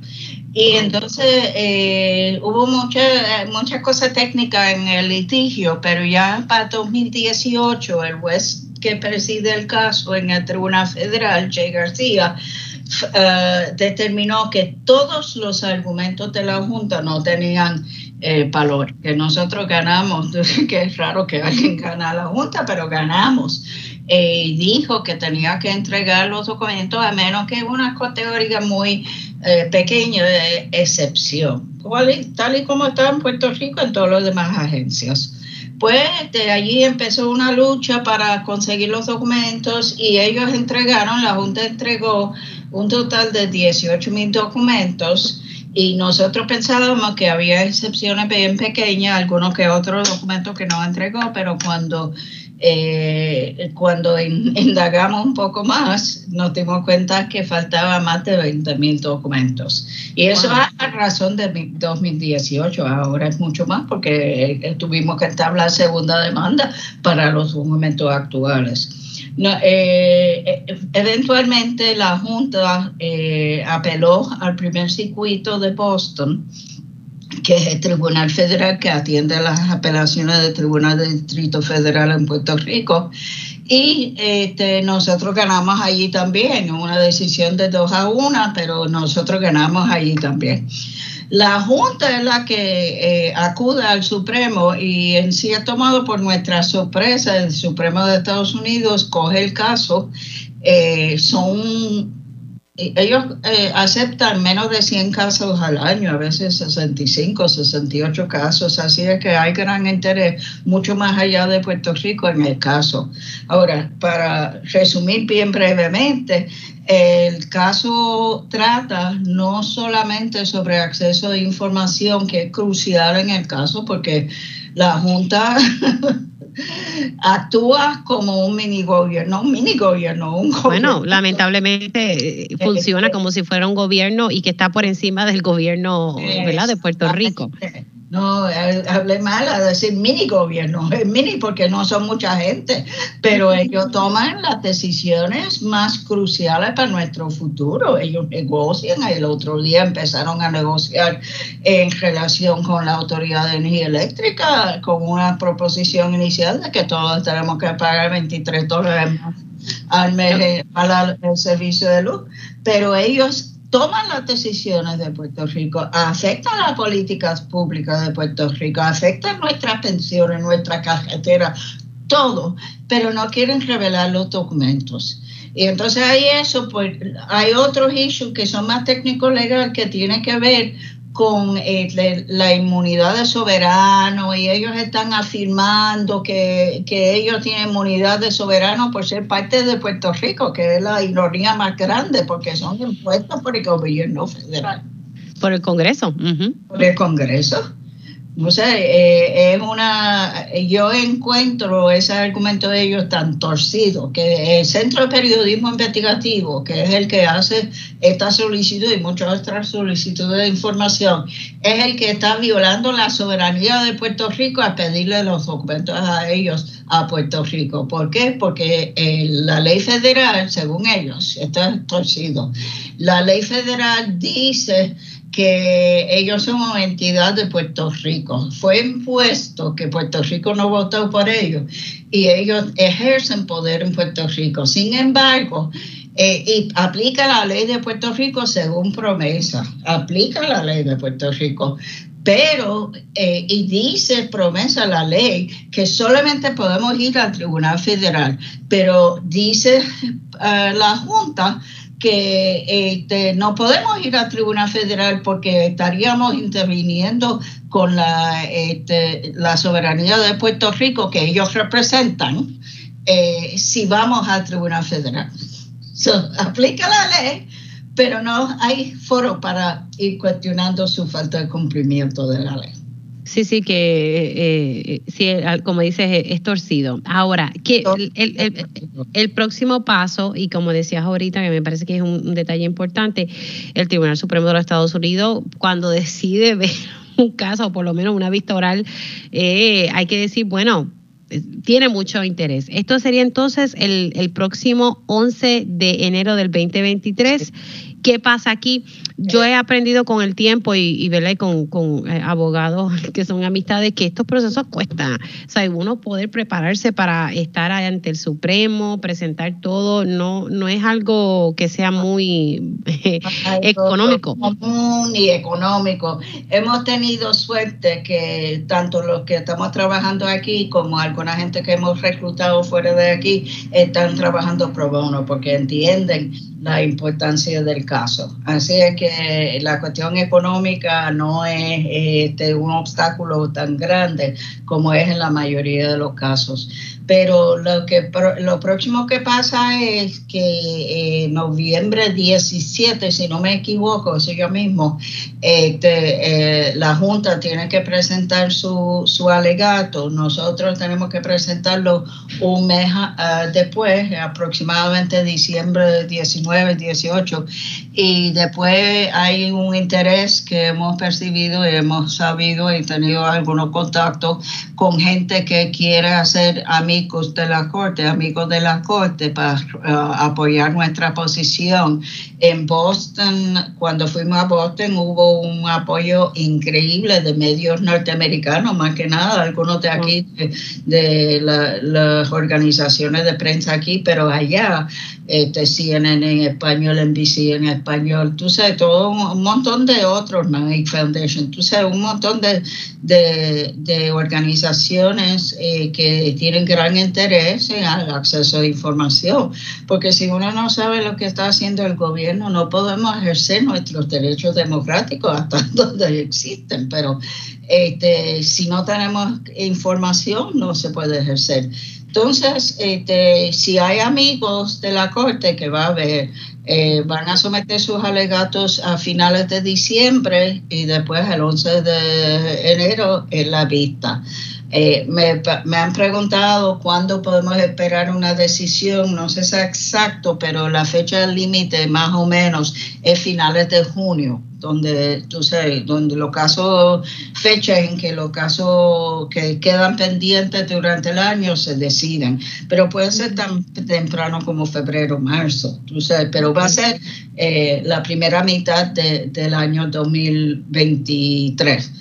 Y entonces eh, hubo muchas muchas cosas técnicas en el litigio, pero ya para 2018 el juez que preside el caso en el Tribunal Federal, Jay García, eh, determinó que todos los argumentos de la Junta no tenían eh, valor, que nosotros ganamos, que es raro que alguien gane a la Junta, pero ganamos. Eh, dijo que tenía que entregar los documentos a menos que una categoría muy pequeña de excepción, tal y como está en Puerto Rico en todas las demás agencias. Pues de allí empezó una lucha para conseguir los documentos y ellos entregaron, la Junta entregó un total de 18 mil documentos y nosotros pensábamos que había excepciones bien pequeñas, algunos que otros documentos que no entregó, pero cuando eh, cuando indagamos un poco más, nos dimos cuenta que faltaba más de 20 mil documentos. Y eso a razón de 2018, ahora es mucho más porque eh, tuvimos que establecer segunda demanda para los documentos actuales. Eh, eventualmente la Junta apeló al primer circuito de Boston que es el Tribunal Federal que atiende las apelaciones del Tribunal de Distrito Federal en Puerto Rico. Y este, nosotros ganamos allí también, una decisión de dos a una, pero nosotros ganamos allí también. La Junta es la que eh, acude al Supremo y en cierto modo por nuestra sorpresa el Supremo de Estados Unidos coge el caso. Eh, son ellos eh, aceptan menos de 100 casos al año, a veces 65, 68 casos, así es que hay gran interés mucho más allá de Puerto Rico en el caso. Ahora, para resumir bien brevemente, el caso trata no solamente sobre acceso a información, que es crucial en el caso, porque la Junta actúa como un mini gobierno, un mini gobierno, un Bueno, lamentablemente eh, funciona como si fuera un gobierno y que está por encima del gobierno ¿verdad? de Puerto Rico. No hablé mal a decir mini gobierno, es mini porque no son mucha gente, pero ellos toman las decisiones más cruciales para nuestro futuro. Ellos negocian, el otro día empezaron a negociar en relación con la Autoridad de Energía Eléctrica con una proposición inicial de que todos tenemos que pagar 23 dólares más al mes para el servicio de luz, pero ellos toman las decisiones de Puerto Rico, afectan las políticas públicas de Puerto Rico, afectan nuestras pensiones, nuestra carretera, todo, pero no quieren revelar los documentos. Y entonces hay eso, pues hay otros issues que son más técnicos legal que tienen que ver con eh, la inmunidad de soberano y ellos están afirmando que, ellos tienen inmunidad de soberano por ser parte de Puerto Rico, que es la ironía más grande porque son impuestos por el gobierno federal. Por el Congreso. Por el Congreso. O sea, eh, es una, yo encuentro ese argumento de ellos tan torcido, que el Centro de Periodismo Investigativo, que es el que hace esta solicitud y muchas otras solicitudes de información, es el que está violando la soberanía de Puerto Rico a pedirle los documentos a ellos a Puerto Rico. ¿Por qué? Porque eh, la ley federal, según ellos, esto es torcido, la ley federal dice que ellos son entidad de Puerto Rico. Fue impuesto que Puerto Rico no votó por ellos y ellos ejercen poder en Puerto Rico. Sin embargo, eh, y aplica la ley de Puerto Rico según promesa, aplica la ley de Puerto Rico, pero, eh, y dice promesa la ley que solamente podemos ir al Tribunal Federal, pero dice eh, la Junta que este, no podemos ir al Tribunal Federal porque estaríamos interviniendo con la, este, la soberanía de Puerto Rico que ellos representan eh, si vamos al Tribunal Federal. aplica la ley, pero no hay foro para ir cuestionando su falta de cumplimiento de la ley. Sí, sí, que eh, sí, como dices, es torcido. Ahora, que el, próximo paso, y como decías ahorita, que me parece que es un, detalle importante, el Tribunal Supremo de los Estados Unidos, cuando decide ver un caso, o por lo menos una vista oral, eh, hay que decir, bueno, tiene mucho interés. Esto sería entonces el, el próximo 11 de enero del 2023 ¿Qué pasa aquí? Yo he aprendido con el tiempo y, y, con, con eh, abogados que son amistades que estos procesos cuestan. O sea, uno poder prepararse para estar ante el Supremo, presentar todo, no, no es algo que sea muy económico. Común y económico. Hemos tenido suerte que tanto los que estamos trabajando aquí como alguna gente que hemos reclutado fuera de aquí están trabajando pro bono porque entienden la importancia del caso. Así es que la cuestión económica no es este, un obstáculo tan grande como es en la mayoría de los casos. Pero lo, que, lo próximo que pasa es que en noviembre 17, si no me equivoco, es yo mismo, este, eh, la Junta tiene que presentar su, su, alegato. Nosotros tenemos que presentarlo un mes ah, después, aproximadamente diciembre 19, 18. Y después hay un interés que hemos percibido y hemos sabido y tenido algunos contactos con gente que quiere hacer a mí amigos de la Corte, amigos de la Corte, para uh, apoyar nuestra posición. En Boston, cuando fuimos a Boston, hubo un apoyo increíble de medios norteamericanos, más que nada, algunos de aquí, de, las organizaciones de prensa aquí, pero allá, este, CNN en español, NBC en español, tú sabes, todo un, montón de otros, Nike Foundation, tú sabes, un montón de, de, organizaciones eh, que tienen gran interés en el acceso a información, porque si uno no sabe lo que está haciendo el gobierno, no podemos ejercer nuestros derechos democráticos hasta donde existen, pero este, si no tenemos información no se puede ejercer. Entonces, este, si hay amigos de la Corte que va a ver, eh, van a someter sus alegatos a finales de diciembre y después el 11 de enero en la vista. Eh, me, me, han preguntado cuándo podemos esperar una decisión, no sé si es exacto, pero la fecha límite más o menos es finales de junio, donde tú sabes, donde los casos, fechas en que los casos que quedan pendientes durante el año se deciden, pero puede ser tan temprano como febrero, marzo, tú sabes, pero va a ser eh, la primera mitad de, del año 2023.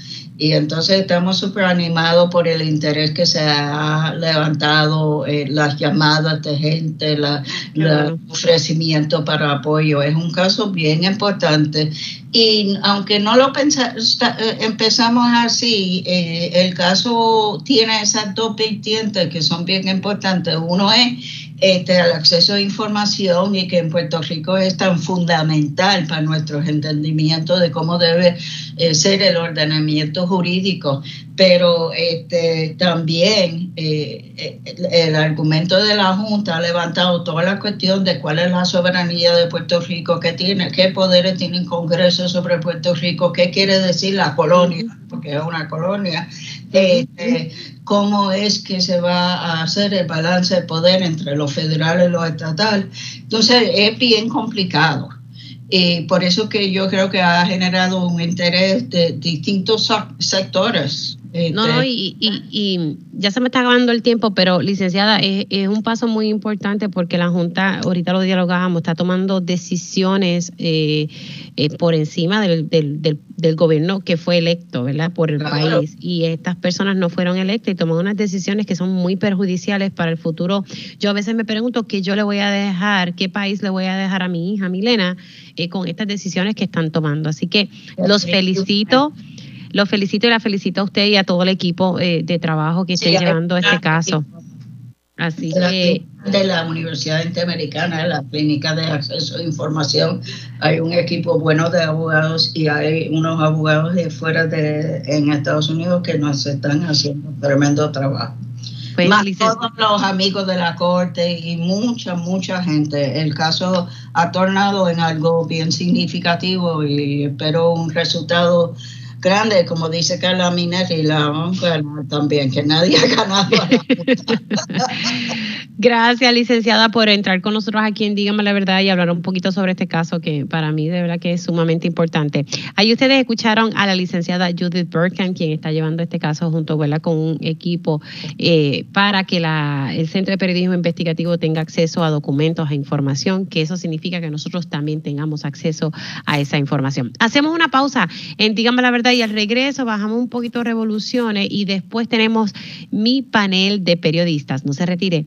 Y entonces estamos súper animados por el interés que se ha levantado, eh, las llamadas de gente, la, el ofrecimiento para apoyo. Es un caso bien importante. Y aunque no lo pensamos, eh, empezamos así, eh, el caso tiene esas dos vertientes que son bien importantes. Uno es este, el acceso a información y que en Puerto Rico es tan fundamental para nuestro entendimiento de cómo debe eh, ser el ordenamiento jurídico. Pero este, también eh, el, argumento de la Junta ha levantado toda la cuestión de cuál es la soberanía de Puerto Rico, qué, tiene, qué poderes tiene el Congreso sobre Puerto Rico, qué quiere decir la colonia, porque es una colonia. Este, cómo es que se va a hacer el balance de poder entre lo federal y lo estatal. Entonces es bien complicado. Y por eso que yo creo que ha generado un interés de distintos sectores no, no, y, y, ya se me está acabando el tiempo, pero licenciada, es, es, un paso muy importante porque la Junta, ahorita lo dialogábamos, está tomando decisiones eh, eh, por encima del, del, del, gobierno que fue electo, ¿verdad? Por el país. Y estas personas no fueron electas y toman unas decisiones que son muy perjudiciales para el futuro. Yo a veces me pregunto qué yo le voy a dejar, qué país le voy a dejar a mi hija, Milena, eh, con estas decisiones que están tomando. Así que los felicito. Lo felicito y la felicito a usted y a todo el equipo eh, de trabajo que esté llevando este caso. Así que de la Universidad Interamericana, la clínica de acceso a información, hay un equipo bueno de abogados y hay unos abogados de fuera de en Estados Unidos que nos están haciendo tremendo trabajo. Pues, Más todos los amigos de la corte y mucha, mucha gente. El caso ha tornado en algo bien significativo y espero un resultado grande, como dice Carla Minetti, la vamos a también, que nadie ha ganado. Gracias, licenciada, por entrar con nosotros aquí en Dígame la Verdad y hablar un poquito sobre este caso que para mí de verdad que es sumamente importante. Ahí ustedes escucharon a la licenciada Judith Burkham, quien está llevando este caso junto con un equipo eh, para que el Centro de Periodismo Investigativo tenga acceso a documentos, a información, que eso significa que nosotros también tengamos acceso a esa información. Hacemos una pausa en Dígame la Verdad y al regreso bajamos un poquito revoluciones y después tenemos mi panel de periodistas. No se retire.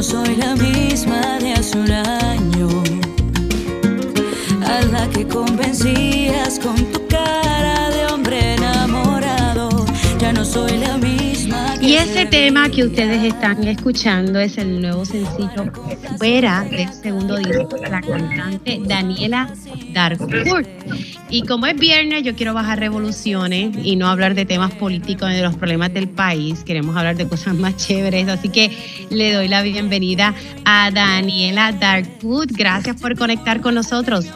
No soy la misma de hace un año, a la que convencías con tu cara de hombre enamorado. Ya no soy la. Y ese tema que ustedes están escuchando es el nuevo sencillo Fuera del segundo disco de la cantante Daniela Darfur. Y como es viernes, yo quiero bajar revoluciones y no hablar de temas políticos ni de los problemas del país. Queremos hablar de cosas más chéveres. Así que le doy la bienvenida a Daniela Darkwood. Gracias por conectar con nosotros.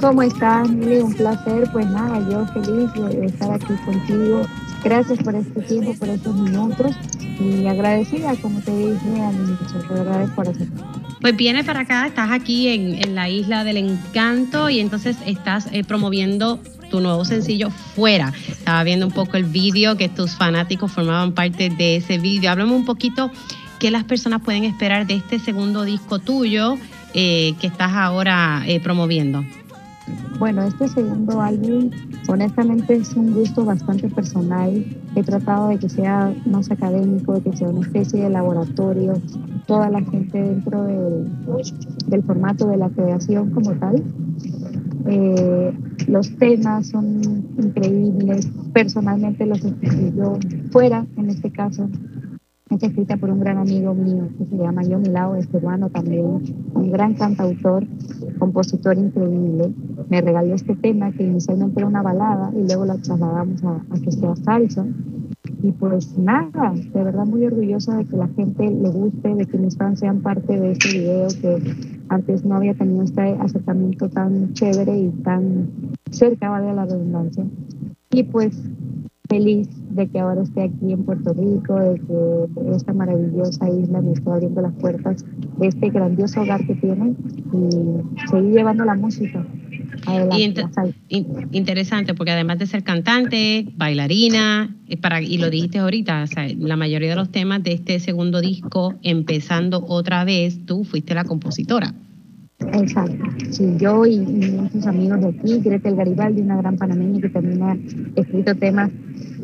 ¿Cómo estás, Un placer. Pues nada, yo feliz de estar aquí contigo. Gracias por este tiempo, por estos minutos y agradecida, como te dije al inicio. Te agradezco por eso. Pues vienes para acá, estás aquí en, la isla del encanto y entonces estás eh, promoviendo tu nuevo sencillo fuera. Estaba viendo un poco el vídeo que tus fanáticos formaban parte de ese vídeo. Háblame un poquito qué las personas pueden esperar de este segundo disco tuyo eh, que estás ahora eh, promoviendo. Bueno, este segundo álbum honestamente es un gusto bastante personal. He tratado de que sea más académico, de que sea una especie de laboratorio. Toda la gente dentro del formato de la creación como tal. Eh, los temas son increíbles. Personalmente los escribí yo fuera, en este caso. Está escrita por un gran amigo mío que se llama Johnny Lao, es peruano también, un gran cantautor, compositor increíble. Me regaló este tema que inicialmente era una balada y luego la trasladamos a, a que sea salsa. Y pues nada, de verdad muy orgullosa de que la gente le guste, de que mis fans sean parte de este video que antes no había tenido este acercamiento tan chévere y tan cerca, vale la redundancia. Y pues feliz de que ahora esté aquí en Puerto Rico, de que esta maravillosa isla me esté abriendo las puertas de este grandioso hogar que tiene y seguir llevando la música. Y interesante, porque además de ser cantante, bailarina, eh, para, y lo dijiste ahorita, la mayoría de los temas de este segundo disco, empezando otra vez, tú fuiste la compositora. Exacto, sí, yo y, muchos amigos de aquí, Gretel Garibaldi, una gran panameña que también ha escrito temas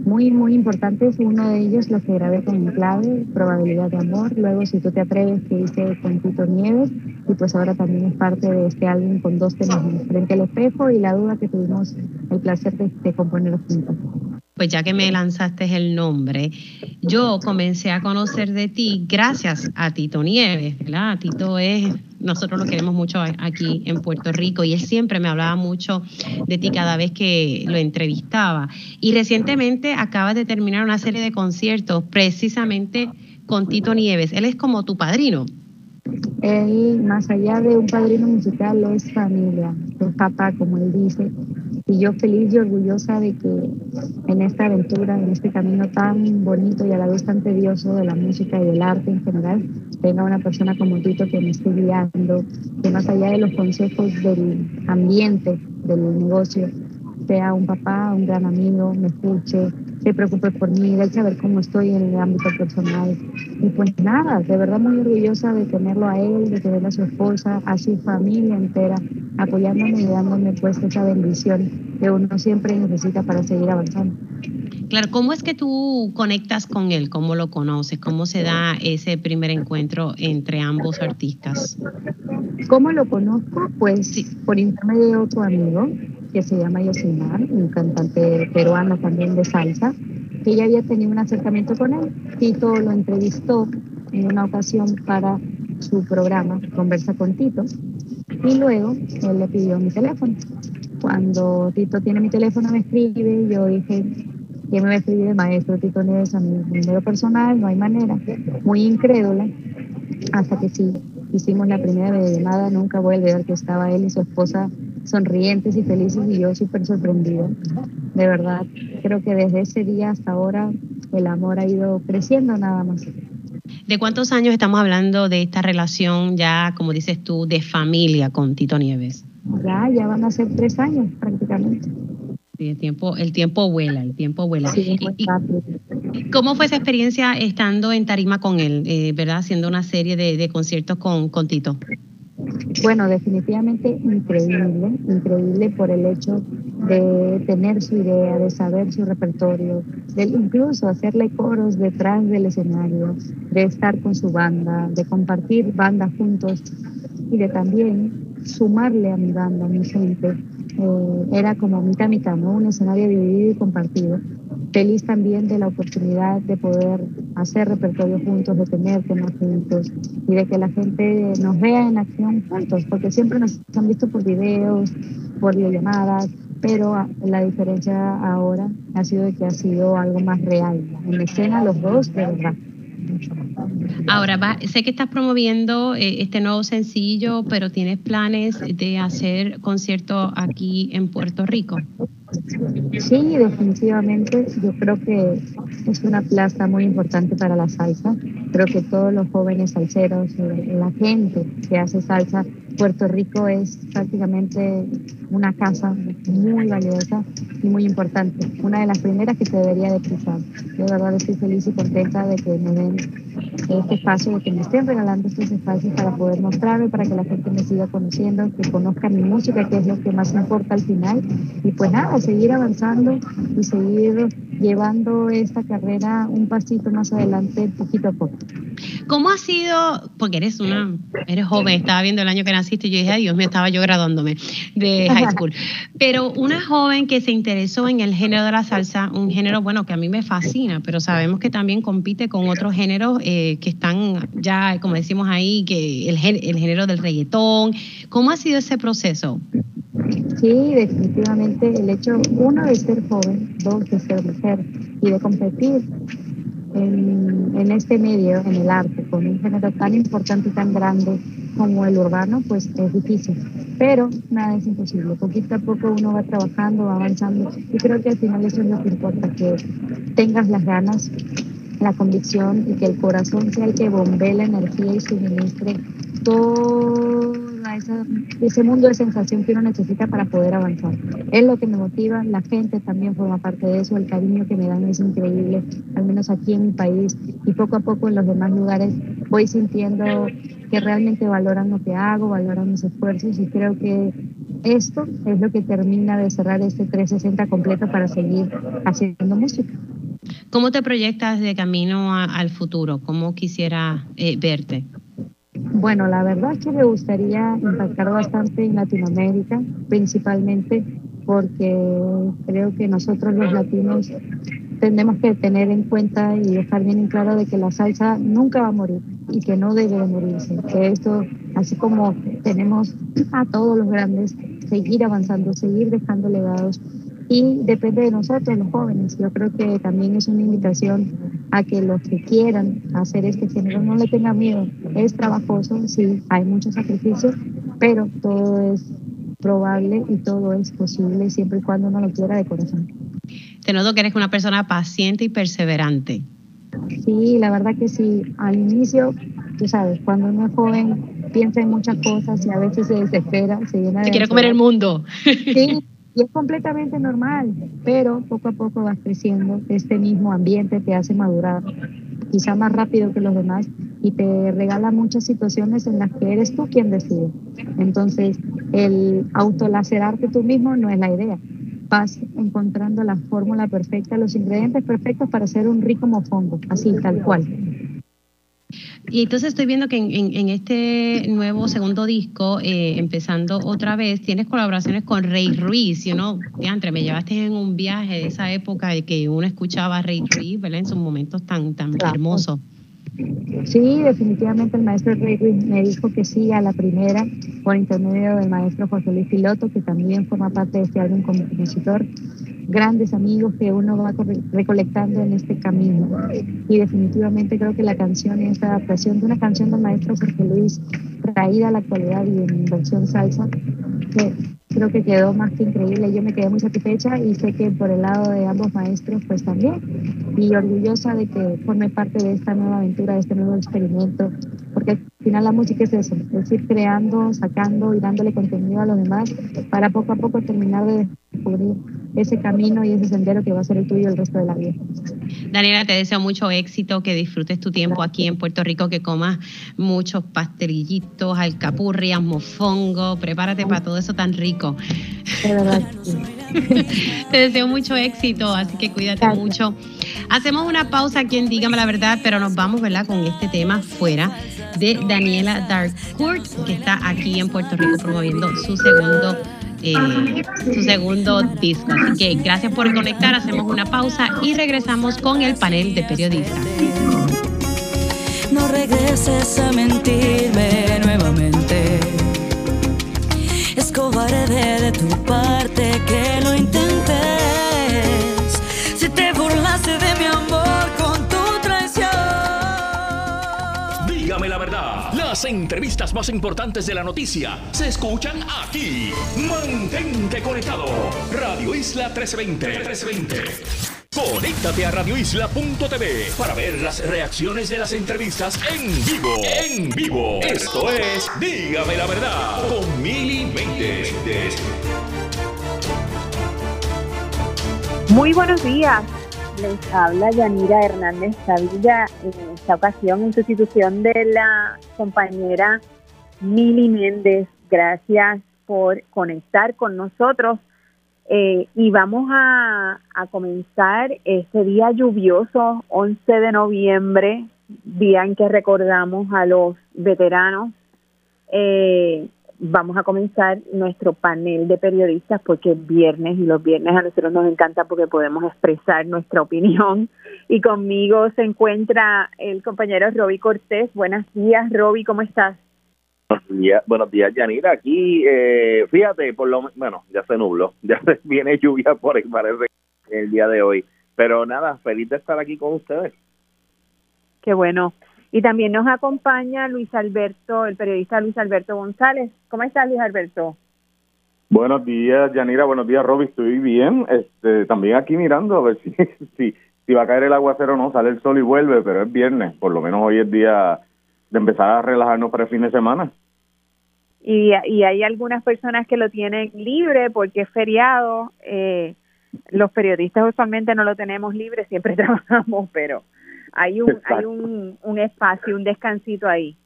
muy, muy importantes. Uno de ellos, lo que grabé con clave, Probabilidad de Amor. Luego, Si tú te atreves, que hice con Tito Nieves. Y pues ahora también es parte de este álbum con dos temas, Frente al Espejo y La Duda, que tuvimos el placer de, de componer juntos pues ya que me lanzaste el nombre, yo comencé a conocer de ti gracias a Tito Nieves, ¿verdad? Tito es, nosotros lo queremos mucho aquí en Puerto Rico y él siempre me hablaba mucho de ti cada vez que lo entrevistaba. Y recientemente acabas de terminar una serie de conciertos precisamente con Tito Nieves. Él es como tu padrino. Él, más allá de un padrino musical, es familia, es papá, como él dice. Y yo feliz y orgullosa de que en esta aventura, en este camino tan bonito y a la vez tan tedioso de la música y del arte en general, tenga una persona como Tito que me esté guiando, que más allá de los consejos del ambiente, del negocio, sea un papá, un gran amigo, me escuche, se preocupe por mí, de saber cómo estoy en el ámbito personal. Y pues nada, de verdad muy orgullosa de tenerlo a él, de tener a su esposa, a su familia entera, apoyándome y dándome pues esa bendición que uno siempre necesita para seguir avanzando. Claro, ¿cómo es que tú conectas con él? ¿Cómo lo conoces? ¿Cómo se da ese primer encuentro entre ambos artistas? ¿Cómo lo conozco? Pues por intermedio de otro amigo que se llama Yosimar, un cantante peruano también de salsa, que ya había tenido un acercamiento con él. Tito lo entrevistó en una ocasión para su programa Conversa con Tito y luego él le pidió mi teléfono. Cuando Tito tiene mi teléfono me escribe, yo dije, ¿qué me va a escribir el maestro Tito Neves a mi número personal? No hay manera. Muy incrédula, hasta que sí, hicimos la primera llamada, nunca voy a olvidar que estaba él y su esposa sonrientes y felices y yo súper sorprendida. De verdad, creo que desde ese día hasta ahora el amor ha ido creciendo nada más. ¿De cuántos años estamos hablando de esta relación ya, como dices tú, de familia con Tito Nieves? Ya, ya van a ser tres años prácticamente. Sí, el tiempo, el tiempo vuela, el tiempo vuela. ¿Cómo fue esa experiencia estando en tarima con él, eh, verdad, haciendo una serie de, de conciertos con, con Tito? Bueno, definitivamente increíble, increíble por el hecho de tener su idea, de saber su repertorio, de incluso hacerle coros detrás del escenario, de estar con su banda, de compartir banda juntos y de también sumarle a mi banda, a mi gente. Eh, era como mitad mitad, ¿no? Un escenario dividido y compartido feliz también de la oportunidad de poder hacer repertorio juntos, de tener temas juntos y de que la gente nos vea en acción juntos, porque siempre nos han visto por videos, por videollamadas, pero la diferencia ahora ha sido de que ha sido algo más real, en escena los dos, de verdad. Ahora, sé que estás promoviendo eh, este nuevo sencillo, pero ¿tienes planes de hacer conciertos aquí en Puerto Rico? Sí, definitivamente. Yo creo que es una plaza muy importante para la salsa. Creo que todos los jóvenes salseros, eh, la gente que hace salsa, Puerto Rico es prácticamente una casa muy valiosa y muy importante. Una de las primeras que se debería de cruzar. De verdad estoy feliz y contenta de que me den este espacio, de que me estén regalando estos espacios para poder mostrarme, para que la gente me siga conociendo, que conozca mi música, que es lo que más importa al final. Y pues nada, seguir avanzando y seguir llevando esta carrera un pasito más adelante, poquito a poco. ¿Cómo ha sido, porque eres una, eres joven, estaba viendo el año que naciste y yo dije, ay Dios mío, estaba yo graduándome de high pero una joven que se interesó en el género de la salsa, un género, bueno, que a mí me fascina, pero sabemos que también compite con otros géneros eh, que están ya, como decimos ahí, que el, el género del reggaetón. ¿Cómo ha sido ese proceso? Sí, definitivamente el hecho, uno, de ser joven, dos, de ser mujer y de competir en, este medio, en el arte, con un género tan importante y tan grande como el urbano, pues es difícil. Pero nada es imposible. Poquito a poco uno va trabajando, va avanzando. Y creo que al final eso es lo que importa, que tengas las ganas, la convicción y que el corazón sea el que bombee la energía y suministre todo ese mundo de sensación que uno necesita para poder avanzar. Es lo que me motiva, la gente también forma parte de eso, el cariño que me dan es increíble, al menos aquí en mi país y poco a poco en los demás lugares voy sintiendo que realmente valoran lo que hago, valoran mis esfuerzos y creo que esto es lo que termina de cerrar este 360 completo para seguir haciendo música. ¿Cómo te proyectas de camino al futuro? ¿Cómo quisiera eh, verte? Bueno, la verdad es que me gustaría impactar bastante en Latinoamérica, principalmente porque creo que nosotros los latinos tenemos que tener en cuenta y dejar bien en claro de que la salsa nunca va a morir y que no debe de morirse. Que esto, así como tenemos a todos los grandes, seguir avanzando, seguir dejando legados y depende de nosotros, los jóvenes. Yo creo que también es una invitación a que los que quieran hacer este género no le tengan miedo. Es trabajoso, sí, hay muchos sacrificios, pero todo es probable y todo es posible siempre y cuando uno lo quiera de corazón. Te noto que eres una persona paciente y perseverante. Sí, la verdad que sí. Al inicio, tú sabes, cuando uno es joven piensa en muchas cosas y a veces se desespera, se llena de... Se quiere comer el mundo. Sí, y es completamente normal, pero poco a poco vas creciendo, este mismo ambiente te hace madurar, quizá más rápido que los demás, y te regala muchas situaciones en las que eres tú quien decide. Entonces, el autolacerarte tú mismo no es la idea. Vas encontrando la fórmula perfecta, los ingredientes perfectos para hacer un rico mofongo, así, tal cual. Y entonces estoy viendo que en, este nuevo segundo disco, eh, empezando otra vez, tienes colaboraciones con Rey Ruiz, you know, entre me llevaste en un viaje de esa época de que uno escuchaba a Rey Ruiz, ¿verdad? En sus momentos tan, tan hermosos. Sí, definitivamente el maestro Rey Ruiz me dijo que sí a la primera por intermedio del maestro José Luis Piloto, que también forma parte de este álbum como compositor grandes amigos que uno va recolectando en este camino. Y definitivamente creo que la canción es la adaptación de una canción del maestro Jorge Luis traída a la actualidad y en versión salsa, que creo que quedó más que increíble. Yo me quedé muy satisfecha y sé que por el lado de ambos maestros pues también. Y orgullosa de que forme parte de esta nueva aventura, de este nuevo experimento, porque final la música es eso, es ir creando, sacando y dándole contenido a los demás para poco a poco terminar de descubrir ese camino y ese sendero que va a ser el tuyo el resto de la vida. Daniela, te deseo mucho éxito, que disfrutes tu tiempo aquí en Puerto Rico, que comas muchos pastelillitos, alcapurrias, mofongo, prepárate para todo eso tan rico. De verdad. te deseo mucho éxito, así que cuídate mucho. Hacemos una pausa aquí en Dígame la Verdad, pero nos vamos, ¿verdad?, con este tema fuera de Daniela Darkcourt, que está aquí en Puerto Rico promoviendo su segundo eh, su segundo disco. Así que gracias por conectar, hacemos una pausa y regresamos con el panel de periodistas. No regreses a mentirme nuevamente. Es de tu parte que lo intentes. Si te burlaste de Las entrevistas más importantes de la noticia se escuchan aquí. Mantente conectado. Radio Isla 1320. 1320. Conéctate a radioisla.tv para ver las reacciones de las entrevistas en vivo. En vivo. Esto es Dígame la verdad con Mili Méndez. Muy buenos días. Les habla Yanira Hernández Savilla en esta ocasión en sustitución de la compañera Mili Méndez. Gracias por conectar con nosotros Eh, y vamos a, comenzar este día lluvioso, 11 de noviembre, día en que recordamos a los veteranos. Eh, vamos a comenzar nuestro panel de periodistas porque es viernes y los viernes a nosotros nos encanta porque podemos expresar nuestra opinión. Y conmigo se encuentra el compañero Roby Cortés. Buenos días, Roby, ¿cómo estás? Buenos días, buenos días, Yanira. Aquí, eh, fíjate, por lo bueno, ya se nubló, ya viene lluvia por ahí, parece, el día de hoy. Pero nada, feliz de estar aquí con ustedes. Qué bueno. Y también nos acompaña Luis Alberto, el periodista Luis Alberto González. ¿Cómo estás, Luis Alberto? Buenos días, Yanira. Buenos días, Roby. Estoy bien. Este, también aquí mirando a ver si, si, si va a caer el aguacero o no. Sale el sol y vuelve, pero es viernes. Por lo menos hoy es día de empezar a relajarnos para el fin de semana. Y, y hay algunas personas que lo tienen libre porque es feriado. Eh, los periodistas usualmente no lo tenemos libre, siempre trabajamos, pero hay un, hay un, un espacio, un descansito ahí.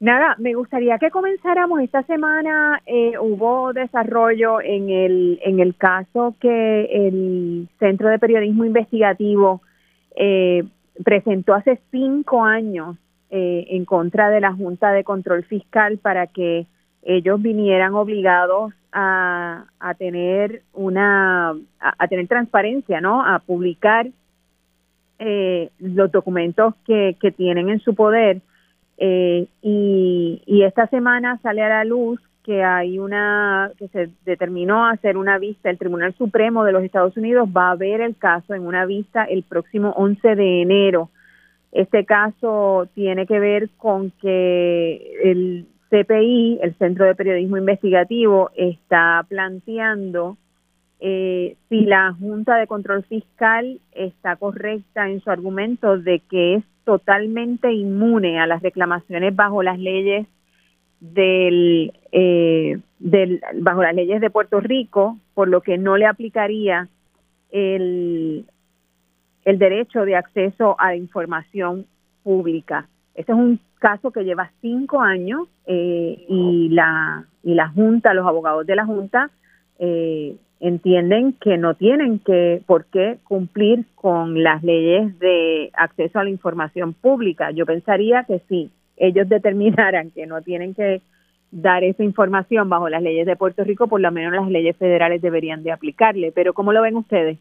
Nada, me gustaría que comenzáramos esta semana. Eh, hubo desarrollo en el, en el caso que el Centro de Periodismo Investigativo eh, presentó hace cinco años eh, en contra de la Junta de Control Fiscal para que ellos vinieran obligados a, a tener una a, a tener transparencia, ¿no? A publicar eh, los documentos que, tienen en su poder. Eh, y, y esta semana sale a la luz que hay una, que se determinó hacer una vista, el Tribunal Supremo de los Estados Unidos va a ver el caso en una vista el próximo 11 de enero. Este caso tiene que ver con que el CPI, el Centro de Periodismo Investigativo, está planteando eh, si la Junta de Control Fiscal está correcta en su argumento de que es totalmente inmune a las reclamaciones bajo las leyes del, eh, del bajo las leyes de Puerto Rico, por lo que no le aplicaría el, el derecho de acceso a la información pública. Este es un caso que lleva cinco años eh, y la y la Junta, los abogados de la Junta eh, entienden que no tienen que por qué cumplir con las leyes de acceso a la información pública. Yo pensaría que si ellos determinaran que no tienen que dar esa información bajo las leyes de Puerto Rico, por lo menos las leyes federales deberían de aplicarle. Pero ¿cómo lo ven ustedes?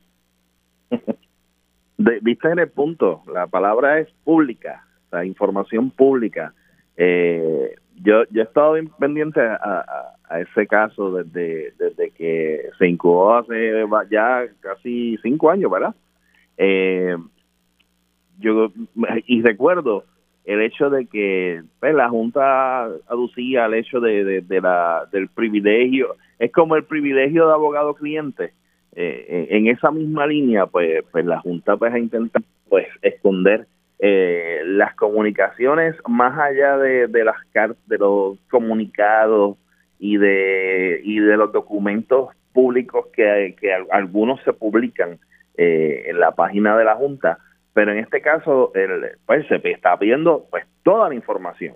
De, Viste en el punto, la palabra es pública, la información pública. Eh, yo, yo he estado pendiente a, a, ese caso desde, desde que se incubó hace ya casi cinco años, ¿verdad? Eh, yo y recuerdo el hecho de que pues, la Junta aducía el hecho de, de, la, del privilegio, es como el privilegio de abogado cliente. Eh, en, esa misma línea, pues, pues la Junta pues, ha intentado pues, esconder eh, las comunicaciones más allá de, de las de los comunicados y de y de los documentos públicos que, que algunos se publican eh, en la página de la junta pero en este caso el, pues se está pidiendo pues toda la información.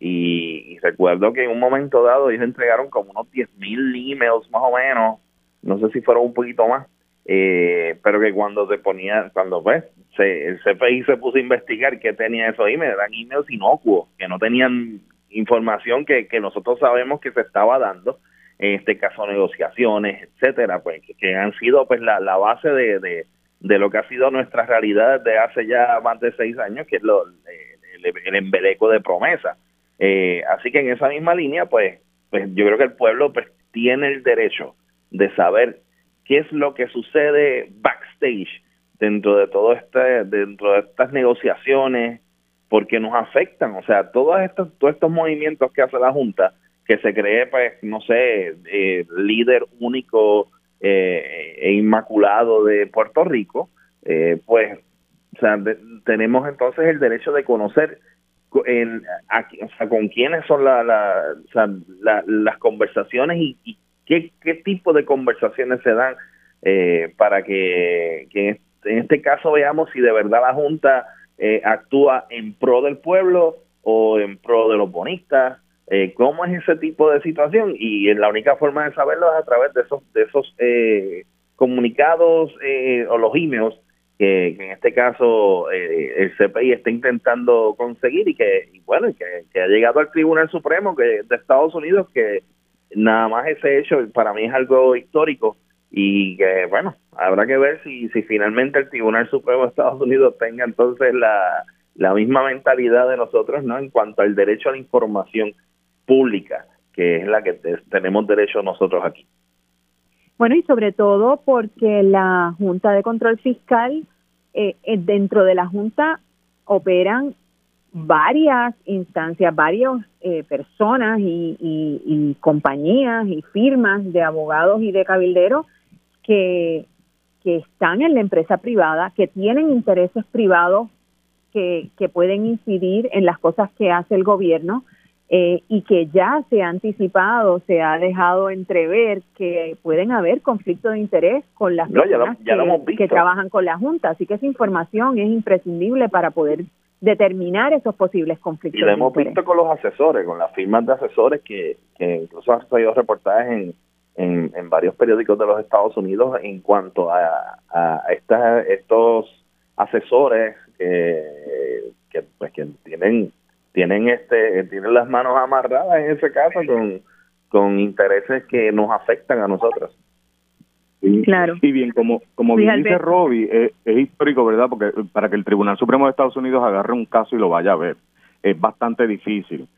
Y, recuerdo que en un momento dado ellos entregaron como unos 10.000 emails más o menos no sé si fueron un poquito más eh, pero que cuando se ponía, cuando pues se, el CPI se puso a investigar qué tenía esos emails, eran emails inocuos, que no tenían información que, que nosotros sabemos que se estaba dando, en este caso negociaciones, etcétera, pues que, han sido pues la, la base de, de, de, lo que ha sido nuestra realidad de hace ya más de seis años, que es lo, el, el embeleco de promesa. Eh, así que en esa misma línea, pues, pues yo creo que el pueblo pues tiene el derecho de saber qué es lo que sucede backstage dentro de todo este, dentro de estas negociaciones, porque nos afectan, o sea, todos estos, todos estos movimientos que hace la Junta, que se cree, pues, no sé, eh, líder único eh, e inmaculado de Puerto Rico, eh, pues, o sea, tenemos entonces el derecho de conocer en, o sea, con quiénes son la, la, las conversaciones y, y qué, qué tipo de conversaciones se dan eh, para que, que, en este caso veamos si de verdad la Junta eh, actúa en pro del pueblo o en pro de los bonistas eh, cómo es ese tipo de situación y la única forma de saberlo es a través de esos de esos eh, comunicados eh, o los emails que, en este caso el CPI está intentando conseguir y que bueno que, ha llegado al Tribunal Supremo que de Estados Unidos que nada más ese hecho para mí es algo histórico y que bueno habrá que ver si si finalmente el Tribunal Supremo de Estados Unidos tenga entonces la la misma mentalidad de nosotros no en cuanto al derecho a la información pública, que es la que tenemos derecho nosotros aquí. Bueno, y sobre todo porque la Junta de Control Fiscal, eh, eh, dentro de la Junta operan varias instancias, varias eh, personas y, y, compañías y firmas de abogados y de cabilderos que, que están en la empresa privada, que tienen intereses privados que, que pueden incidir en las cosas que hace el gobierno eh, y que ya se ha anticipado, se ha dejado entrever que pueden haber conflictos de interés con las personas que, trabajan con la Junta. Así que esa información es imprescindible para poder determinar esos posibles conflictos. Y lo hemos visto con los asesores, con las firmas de asesores que, que incluso han salido reportajes en, en, varios periódicos de los Estados Unidos en cuanto a, a estos asesores que, que, pues, que tienen tienen este tienen las manos amarradas en ese caso con, con intereses que nos afectan a nosotros. claro. Y bien, como, como bien dice Robbie, es, histórico, ¿verdad? Porque para que el Tribunal Supremo de Estados Unidos agarre un caso y lo vaya a ver, es bastante difícil.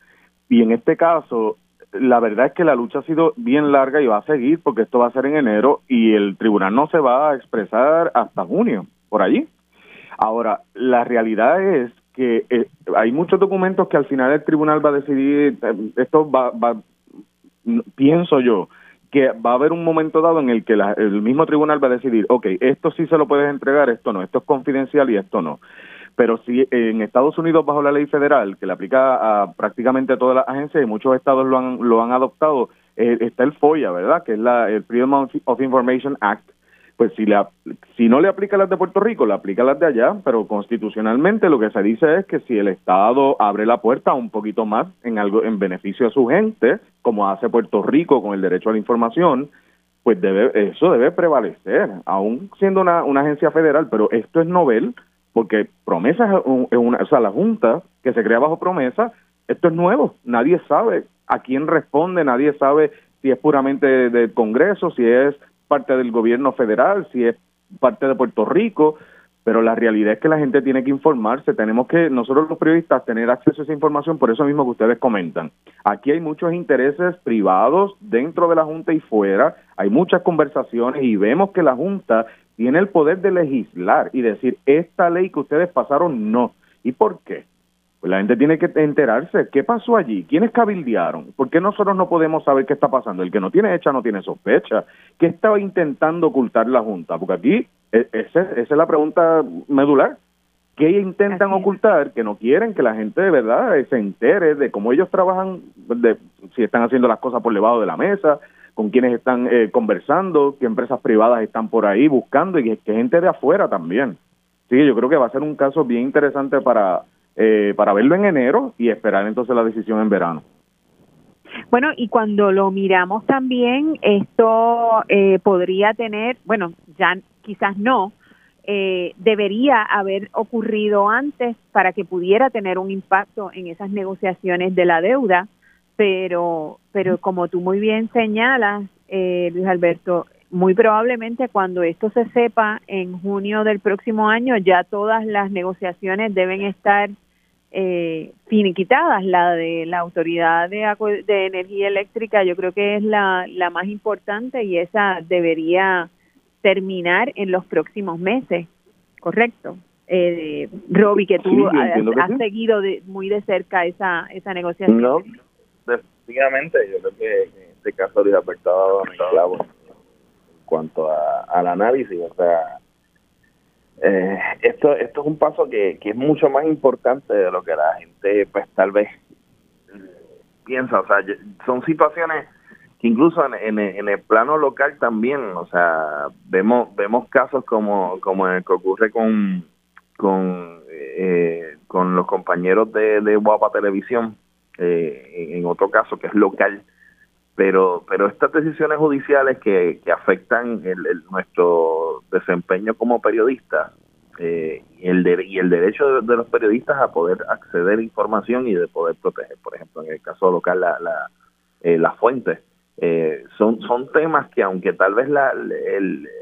Y en este caso, la verdad es que la lucha ha sido bien larga y va a seguir porque esto va a ser en enero y el tribunal no se va a expresar hasta junio, por allí. Ahora, la realidad es que eh, hay muchos documentos que al final el tribunal va a decidir, eh, esto va, va, pienso yo, que va a haber un momento dado en el que el mismo tribunal va a decidir, ok, esto sí se lo puedes entregar, esto no, esto es confidencial y esto no. Pero si en Estados Unidos, bajo la ley federal, que le aplica a prácticamente todas las agencias y muchos estados lo han, lo han adoptado, eh, está el FOIA, ¿verdad? Que es la, el Freedom of Information Act, pues si, le, si no le aplica las de Puerto Rico, le aplica las de allá, pero constitucionalmente lo que se dice es que si el Estado abre la puerta un poquito más en algo en beneficio de su gente, como hace Puerto Rico con el derecho a la información, pues debe eso debe prevalecer, aún siendo una, una agencia federal, pero esto es novel porque promesa es una, o sea, la junta que se crea bajo promesa, esto es nuevo, nadie sabe a quién responde, nadie sabe si es puramente del Congreso, si es parte del gobierno federal, si es parte de Puerto Rico, pero la realidad es que la gente tiene que informarse, tenemos que nosotros los periodistas tener acceso a esa información por eso mismo que ustedes comentan. Aquí hay muchos intereses privados dentro de la Junta y fuera, hay muchas conversaciones y vemos que la Junta tiene el poder de legislar y decir, esta ley que ustedes pasaron no. ¿Y por qué? Pues la gente tiene que enterarse qué pasó allí, quiénes cabildearon, por qué nosotros no podemos saber qué está pasando. El que no tiene hecha no tiene sospecha. ¿Qué estaba intentando ocultar la Junta? Porque aquí e, esa, es la pregunta medular. ¿Qué intentan ocultar? Que no quieren que la gente de verdad se entere de cómo ellos trabajan, de si están haciendo las cosas por debajo de la mesa, con quienes están eh, conversando, qué empresas privadas están por ahí buscando y que gente de afuera también. Sí, yo creo que va a ser un caso bien interesante para eh, para verlo en enero y esperar entonces la decisión en verano. Bueno, y cuando lo miramos también, esto eh, podría tener, bueno, ya quizás no, eh, debería haber ocurrido antes para que pudiera tener un impacto en esas negociaciones de la deuda, pero, pero como tú muy bien señalas, Luis Alberto, muy probablemente cuando esto se sepa en junio del próximo año, ya todas las negociaciones deben estar eh, finiquitadas. La de la Autoridad de, de Energía Eléctrica yo creo que es la, la más importante y esa debería terminar en los próximos meses, ¿correcto? Eh, Roby, que tú has, seguido de, muy de cerca esa, esa negociación. No, definitivamente, yo creo que en este caso Luis Alberto ha dado en cuanto a, al análisis, o sea, eh, esto esto es un paso que, que es mucho más importante de lo que la gente pues tal vez piensa o sea son situaciones que incluso en, en, el plano local también o sea vemos vemos casos como como el que ocurre con con eh, con los compañeros de, de Guapa Televisión eh, en otro caso que es local, pero pero estas decisiones judiciales que, que afectan el, nuestro desempeño como periodistas eh, y, el y el derecho de, los periodistas a poder acceder a información y de poder proteger, por ejemplo, en el caso local, la, la, eh, las fuentes. Eh, son son temas que aunque tal vez la,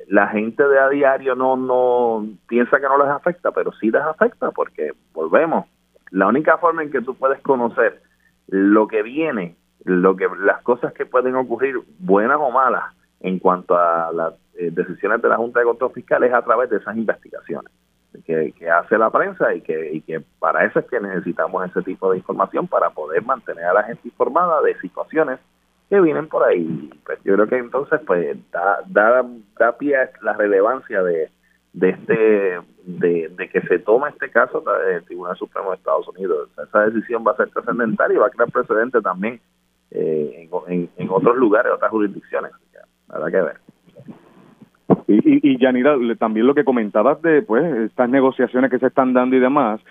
la gente de a diario no no piensa que no les afecta pero sí les afecta porque volvemos la única forma en que tú puedes conocer lo que viene lo que las cosas que pueden ocurrir buenas o malas en cuanto a las eh, decisiones de la Junta de Control Fiscal es a través de esas investigaciones que, hace la prensa y que, y que para eso es que necesitamos ese tipo de información para poder mantener a la gente informada de situaciones vienen por ahí. Pues yo creo que entonces pues da, da, da pie a la relevancia de, de este de, que se tome este caso del Tribunal Supremo de Estados Unidos. Esa decisión va a ser trascendental y va a crear precedente también eh, en, en, otros lugares, otras jurisdicciones. Habrá que ver. Y, y, Yanira, también lo que comentabas de pues estas negociaciones que se están dando y demás,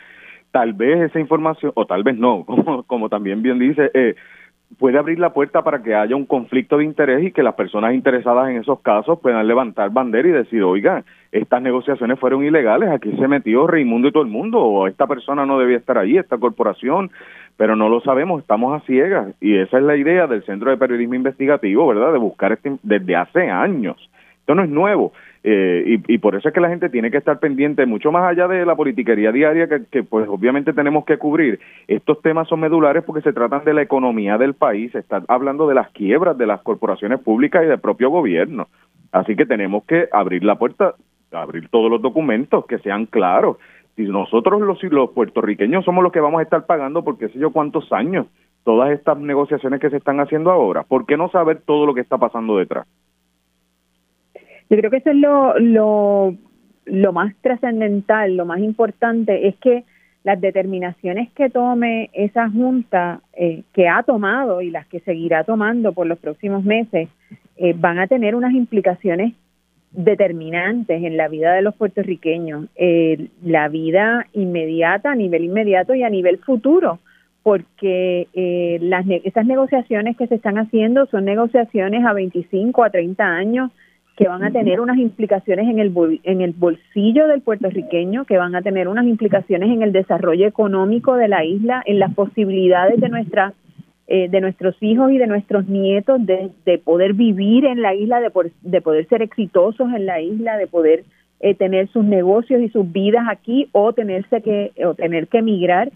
tal vez esa información, o tal vez no, como, como también bien dice, eh, puede abrir la puerta para que haya un conflicto de interés y que las personas interesadas en esos casos puedan levantar bandera y decir, oiga, estas negociaciones fueron ilegales, aquí se metió Raimundo y todo el mundo, o esta persona no debía estar ahí, esta corporación, pero no lo sabemos, estamos a ciegas. Y esa es la idea del Centro de Periodismo Investigativo, ¿verdad? De buscar este, desde hace años. Esto no es nuevo. Eh, y, por eso es que la gente tiene que estar pendiente, mucho más allá de la politiquería diaria que, pues obviamente tenemos que cubrir. Estos temas son medulares porque se tratan de la economía del país, se está hablando de las quiebras de las corporaciones públicas y del propio gobierno. Así que tenemos que abrir la puerta, abrir todos los documentos que sean claros. Si nosotros los, los puertorriqueños somos los que vamos a estar pagando por qué sé yo cuántos años todas estas negociaciones que se están haciendo ahora, ¿por qué no saber todo lo que está pasando detrás? Yo creo que eso es lo, lo, lo más trascendental, lo más importante, es que las determinaciones que tome esa Junta, eh, que ha tomado y las que seguirá tomando por los próximos meses, eh, van a tener unas implicaciones determinantes en la vida de los puertorriqueños, eh, la vida inmediata, a nivel inmediato y a nivel futuro, porque las, esas negociaciones que se están haciendo son negociaciones a 25, a 30 años, que van a tener unas implicaciones en el, en el bolsillo del puertorriqueño, que van a tener unas implicaciones en el desarrollo económico de la isla, en las posibilidades de nuestra eh, de nuestros hijos y de nuestros nietos de, de poder vivir en la isla, de, de poder ser exitosos en la isla, de poder eh, tener sus negocios y sus vidas aquí o tenerse que o tener que emigrar.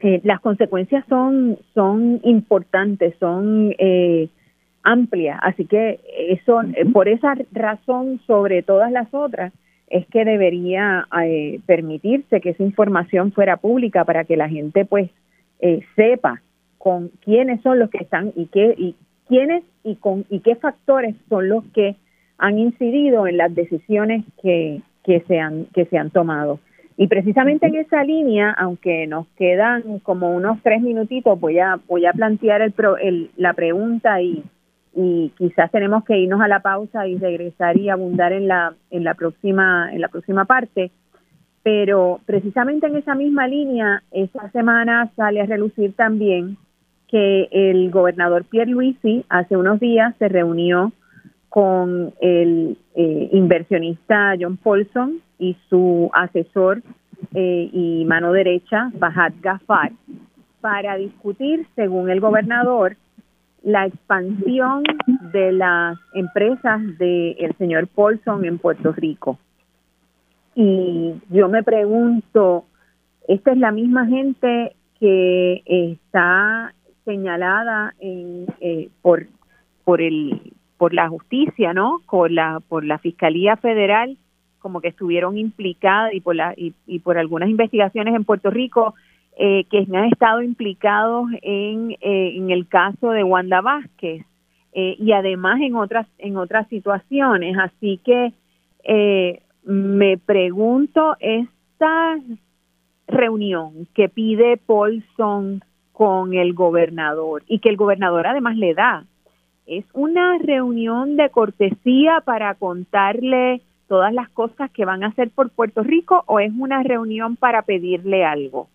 Eh, las consecuencias son son importantes, son eh, amplia. Así que eso, eh, por esa razón, sobre todas las otras, es que debería eh, permitirse que esa información fuera pública para que la gente pues eh, sepa con quiénes son los que están y qué y quiénes y con y qué factores son los que han incidido en las decisiones que, que se han que se han tomado. Y precisamente en esa línea, aunque nos quedan como unos tres minutitos, voy a voy a plantear el, el la pregunta y y quizás tenemos que irnos a la pausa y regresar y abundar en la en la próxima en la próxima parte. Pero precisamente en esa misma línea esta semana sale a relucir también que el gobernador Pierre Luisi hace unos días se reunió con el eh, inversionista John Paulson y su asesor eh, y mano derecha Bajat Gafar para discutir, según el gobernador, la expansión de las empresas del señor Paulson en Puerto Rico. Y yo me pregunto, ¿esta es la misma gente que está señalada en, eh, por, por, el, por la justicia, ¿no? Por la, por la Fiscalía Federal, como que estuvieron implicadas y por, la, y por algunas investigaciones en Puerto Rico eh, que han estado implicados en, eh, en el caso de Wanda Vázquez eh, y además en otras en otras situaciones. Así que me pregunto esta reunión que pide Paulson con el gobernador y que el gobernador además le da es una reunión de cortesía para contarle todas las cosas que van a hacer por Puerto Rico o es una reunión para pedirle algo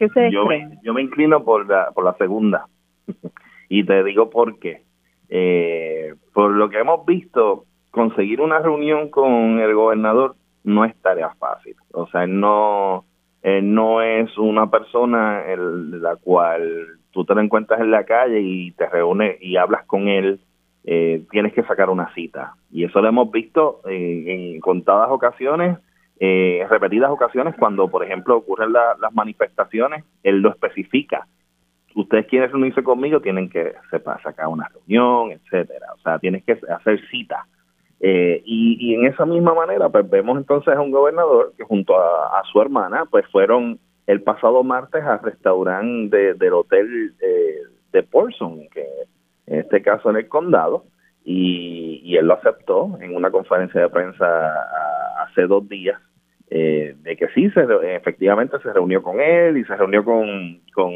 ¿Qué se yo, me, yo me inclino por la, por la segunda. y te digo por qué. Eh, por lo que hemos visto, conseguir una reunión con el gobernador no es tarea fácil. O sea, no, no es una persona en la cual tú te la encuentras en la calle y te reúnes y hablas con él. Eh, tienes que sacar una cita. Y eso lo hemos visto en contadas ocasiones eh, repetidas ocasiones cuando, por ejemplo, ocurren las manifestaciones, él lo especifica. Ustedes quieren reunirse conmigo, tienen que sepa, sacar una reunión, etcétera. O sea, tienes que hacer cita. Eh, y, en esa misma manera, pues vemos entonces a un gobernador que junto a, su hermana, pues fueron el pasado martes al restaurante del hotel eh, de Porson, que en este caso en el condado, y, y él lo aceptó en una conferencia de prensa hace dos días eh, de que sí, se, efectivamente se reunió con él y se reunió con, con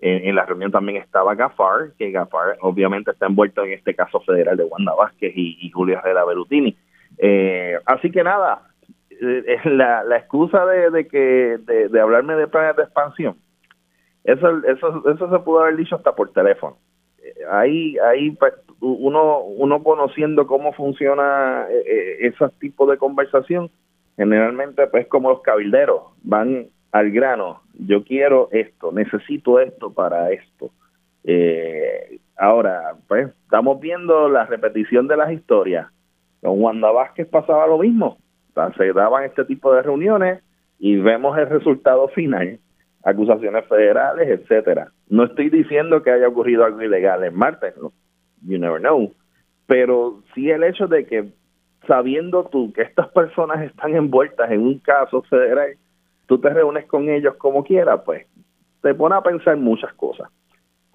en, la reunión también estaba Gafar, que Gafar obviamente está envuelto en este caso federal de Wanda Vázquez y, Julio Herrera Berutini. Eh, así que nada, eh, la, la excusa de, de que de, hablarme de planes de expansión, eso, eso, eso se pudo haber dicho hasta por teléfono. Ahí, ahí pues, uno, uno conociendo cómo funciona ese tipo de conversación, generalmente pues como los cabilderos van al grano, yo quiero esto, necesito esto para esto. Eh, ahora, pues estamos viendo la repetición de las historias. Con Wanda Vázquez pasaba lo mismo. Se daban este tipo de reuniones y vemos el resultado final, acusaciones federales, etcétera. No estoy diciendo que haya ocurrido algo ilegal en Marte, you never know, pero sí el hecho de que sabiendo tú que estas personas están envueltas en un caso federal, tú te reúnes con ellos como quieras, pues te pone a pensar muchas cosas.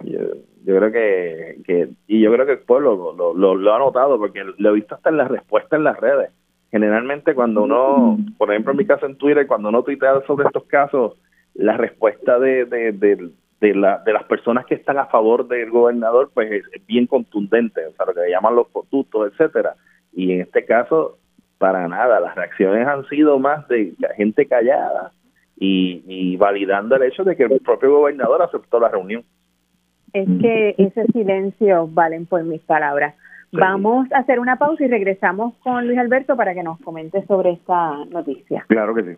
Yo, creo que, y yo creo que el pueblo lo, lo, ha notado porque lo he visto hasta en la respuesta en las redes. Generalmente cuando uno, por ejemplo en mi caso en Twitter, cuando uno tuitea sobre estos casos, la respuesta de, de, de, de, la, de las personas que están a favor del gobernador, pues es, bien contundente, o sea, lo que llaman los fotutos, etcétera y en este caso, para nada, las reacciones han sido más de gente callada y, validando el hecho de que el propio gobernador aceptó la reunión. Es que ese silencio valen por mis palabras. Vamos a hacer una pausa y regresamos con Luis Alberto para que nos comente sobre esta noticia. Claro que sí.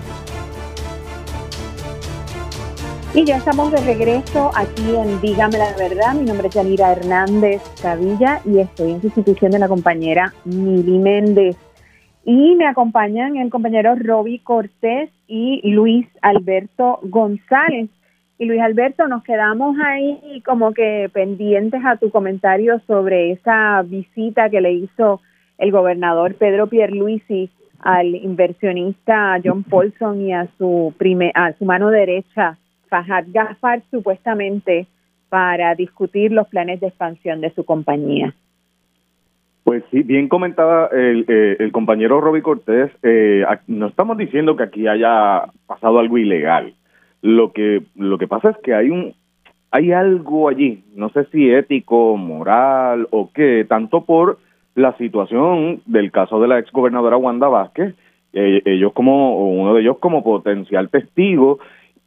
Y ya estamos de regreso aquí en Dígame la Verdad. Mi nombre es Yanira Hernández Cavilla y estoy en sustitución de la compañera Mili Méndez. Y me acompañan el compañero Roby Cortés y Luis Alberto González. Y Luis Alberto, nos quedamos ahí como que pendientes a tu comentario sobre esa visita que le hizo el gobernador Pedro Pierluisi al inversionista John Paulson y a su, prime, a su mano derecha Fahad Gafar supuestamente para discutir los planes de expansión de su compañía. Pues sí, bien comentaba el, eh, compañero Roby Cortés, eh, no estamos diciendo que aquí haya pasado algo ilegal. Lo que lo que pasa es que hay un hay algo allí, no sé si ético, moral o qué, tanto por la situación del caso de la exgobernadora Wanda Vázquez, eh, ellos como uno de ellos como potencial testigo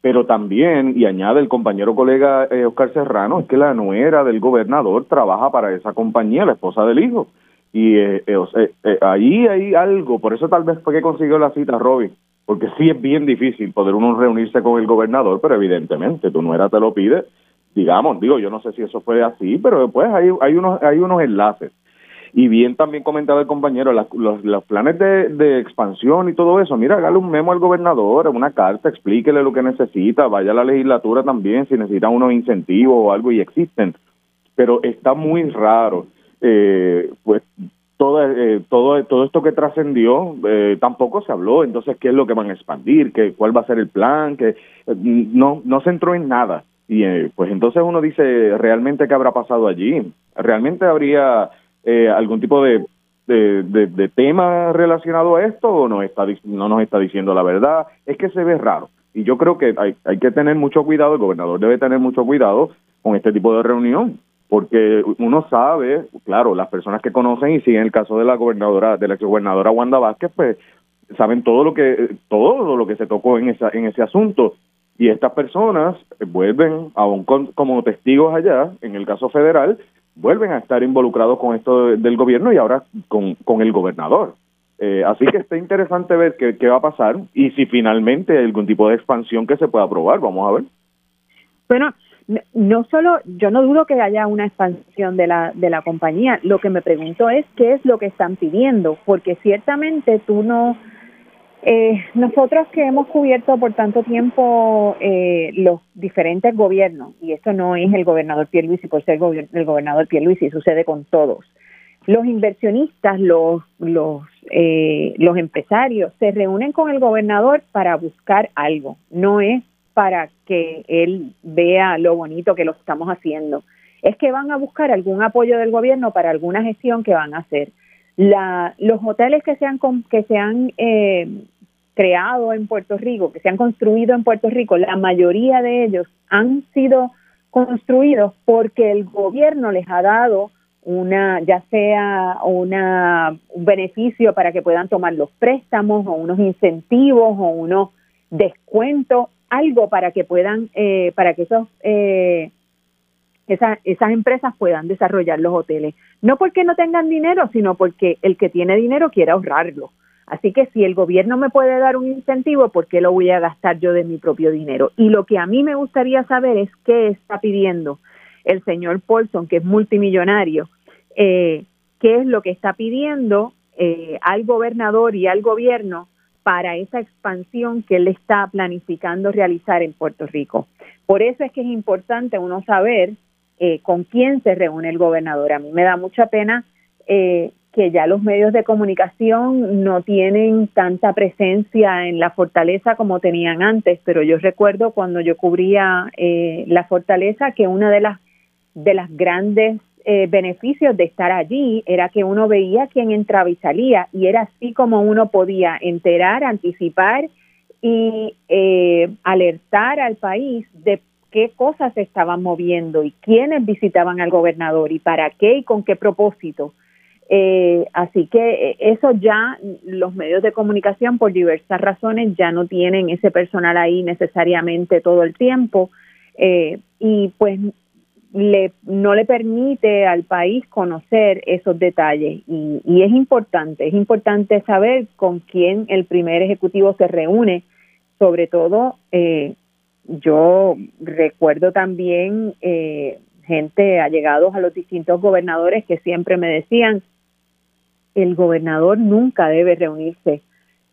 pero también, y añade el compañero colega eh, Oscar Serrano, es que la nuera del gobernador trabaja para esa compañía, la esposa del hijo. Y eh, eh, ahí hay algo, por eso tal vez fue que consiguió la cita Robin, porque sí es bien difícil poder uno reunirse con el gobernador, pero evidentemente tu nuera te lo pide, digamos, digo, yo no sé si eso fue así, pero después hay, hay, unos, hay unos enlaces. Y bien también comentaba el compañero, los, los, planes de, de, expansión y todo eso, mira, hágale un memo al gobernador, una carta, explíquele lo que necesita, vaya a la legislatura también si necesita unos incentivos o algo y existen. Pero está muy raro, eh, pues todo, eh, todo, todo esto que trascendió eh, tampoco se habló, entonces qué es lo que van a expandir, ¿Qué, cuál va a ser el plan, que no, no se entró en nada. Y eh, pues entonces uno dice, ¿realmente qué habrá pasado allí? ¿Realmente habría eh, algún tipo de, de, de, tema relacionado a esto o no, está, no nos está diciendo la verdad? Es que se ve raro. Y yo creo que hay, hay que tener mucho cuidado, el gobernador debe tener mucho cuidado con este tipo de reunión, porque uno sabe, claro, las personas que conocen y siguen el caso de la gobernadora, de la gobernadora Wanda Vázquez, pues saben todo lo que todo lo que se tocó en esa en ese asunto y estas personas vuelven, aún como testigos allá, en el caso federal, vuelven a estar involucrados con esto del gobierno y ahora con, con el gobernador. Eh, así que está interesante ver qué, qué va a pasar y si finalmente hay algún tipo de expansión que se pueda aprobar. Vamos a ver. Bueno, no solo, yo no dudo que haya una expansión de la, de la compañía. Lo que me pregunto es qué es lo que están pidiendo, porque ciertamente tú no eh, nosotros que hemos cubierto por tanto tiempo eh, los diferentes gobiernos, y esto no es el gobernador Pierluisi por ser el gobernador Pierluisi, sucede con todos. Los inversionistas, los, los, eh, los empresarios se reúnen con el gobernador para buscar algo, no es para que él vea lo bonito que lo estamos haciendo. Es que van a buscar algún apoyo del gobierno para alguna gestión que van a hacer. La, los hoteles que se han, que se han eh, creado en Puerto Rico, que se han construido en Puerto Rico, la mayoría de ellos han sido construidos porque el gobierno les ha dado una, ya sea una, un beneficio para que puedan tomar los préstamos o unos incentivos o unos descuentos, algo para que puedan, eh, para que esos, eh, esas, esas empresas puedan desarrollar los hoteles. No porque no tengan dinero, sino porque el que tiene dinero quiere ahorrarlo. Así que si el gobierno me puede dar un incentivo, ¿por qué lo voy a gastar yo de mi propio dinero? Y lo que a mí me gustaría saber es qué está pidiendo el señor Paulson, que es multimillonario, eh, qué es lo que está pidiendo eh, al gobernador y al gobierno para esa expansión que él está planificando realizar en Puerto Rico. Por eso es que es importante uno saber eh, con quién se reúne el gobernador. A mí me da mucha pena eh, que ya los medios de comunicación no tienen tanta presencia en la fortaleza como tenían antes, pero yo recuerdo cuando yo cubría eh, la fortaleza que una de las de las grandes eh, beneficios de estar allí era que uno veía quién entraba y salía y era así como uno podía enterar, anticipar y eh, alertar al país de qué cosas se estaban moviendo y quiénes visitaban al gobernador y para qué y con qué propósito. Eh, así que eh, eso ya los medios de comunicación por diversas razones ya no tienen ese personal ahí necesariamente todo el tiempo. Eh, y pues le, no le permite al país conocer esos detalles. Y, y es importante, es importante saber con quién el primer ejecutivo se reúne, sobre todo eh, yo recuerdo también eh, gente allegados a los distintos gobernadores que siempre me decían, el gobernador nunca debe reunirse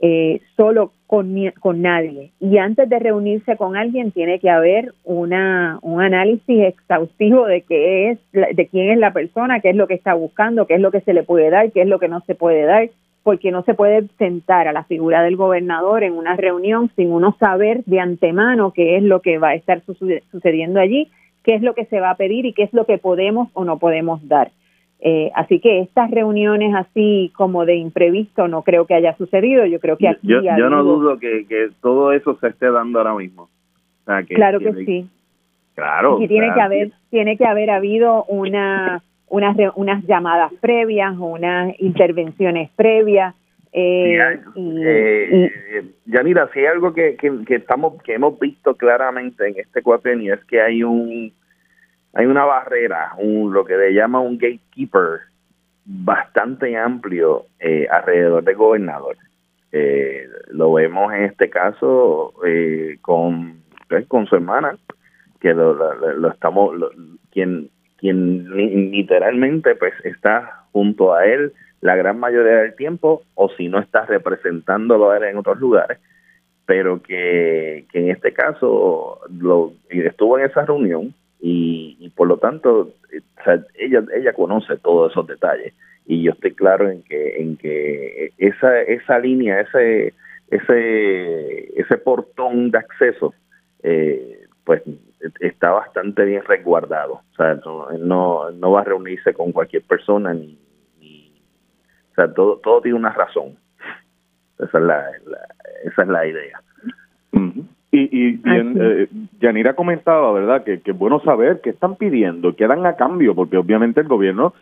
eh, solo con, con nadie. Y antes de reunirse con alguien tiene que haber una, un análisis exhaustivo de qué es, de quién es la persona, qué es lo que está buscando, qué es lo que se le puede dar, qué es lo que no se puede dar, porque no se puede sentar a la figura del gobernador en una reunión sin uno saber de antemano qué es lo que va a estar sucediendo allí, qué es lo que se va a pedir y qué es lo que podemos o no podemos dar. Eh, así que estas reuniones así como de imprevisto no creo que haya sucedido. Yo creo que aquí yo, yo no dudo que, que, todo eso se esté dando ahora mismo. claro que, sí. Claro. Y tiene que haber tiene que haber habido una unas unas llamadas previas, unas intervenciones previas. Eh, y, eh, Yanira, si hay algo que, que, que estamos que hemos visto claramente en este cuatrenio es que hay un hay una barrera, un, lo que le llama un gatekeeper bastante amplio eh, alrededor del gobernador. Eh, lo vemos en este caso eh, con, pues, con su hermana, que lo, lo, estamos, quien, quien literalmente pues está junto a él la gran mayoría del tiempo, o si no está representándolo a él en otros lugares, pero que, que en este caso lo, estuvo en esa reunión y, por lo tanto eh, ella ella conoce todos esos detalles y yo estoy claro en que en que esa esa línea ese ese ese portón de acceso eh, pues está bastante bien resguardado. O sea, no, no, no va a reunirse con cualquier persona ni, o sea, todo, todo tiene una razón. Esa es la, esa es la idea. Y, y bien, eh, Yanira comentaba, ¿verdad?, que, que es bueno saber qué están pidiendo, qué dan a cambio, porque obviamente el gobierno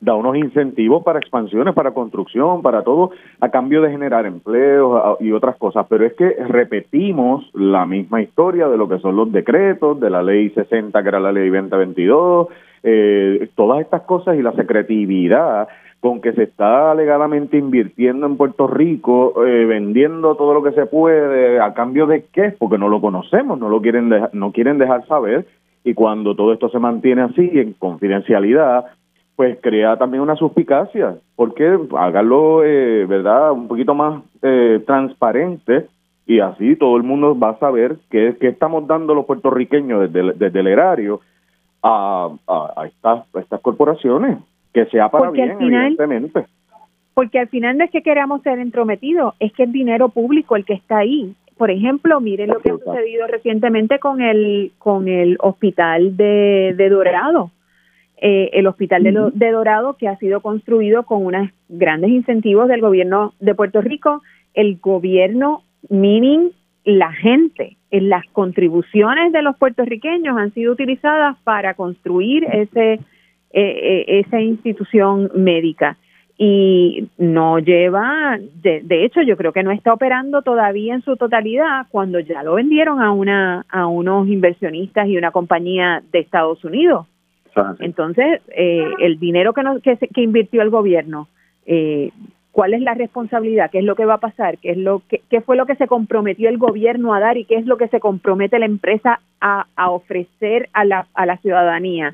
da unos incentivos para expansiones, para construcción, para todo, a cambio de generar empleos y otras cosas. Pero es que repetimos la misma historia de lo que son los decretos, de la ley 60, que era la ley 2022, eh, todas estas cosas y la secretividad con que se está alegadamente invirtiendo en Puerto Rico, eh, vendiendo todo lo que se puede, a cambio de qué, porque no lo conocemos, no lo quieren no quieren dejar saber, y cuando todo esto se mantiene así, en confidencialidad, pues crea también una suspicacia, porque hágalo, eh, ¿verdad?, un poquito más eh, transparente y así todo el mundo va a saber qué, estamos dando los puertorriqueños desde, desde el erario a, a, estas, a estas corporaciones, que sea para bien, evidentemente. Porque al final no es que queramos ser entrometidos, es que es dinero público el que está ahí. Por ejemplo, miren lo que ha sucedido recientemente con el, con el hospital de, de Dorado eh, el Hospital de, Dorado, que ha sido construido con unos grandes incentivos del gobierno de Puerto Rico, el gobierno, meaning la gente, en las contribuciones de los puertorriqueños han sido utilizadas para construir ese, eh, eh, esa institución médica. Y no lleva, de, de, hecho yo creo que no está operando todavía en su totalidad cuando ya lo vendieron a una a unos inversionistas y una compañía de Estados Unidos. Entonces, eh, el dinero que, que, invirtió el gobierno, eh, ¿cuál es la responsabilidad? ¿Qué es lo que va a pasar? ¿Qué, es lo que, ¿Qué fue lo que se comprometió el gobierno a dar y qué es lo que se compromete la empresa a, ofrecer a la, a la ciudadanía?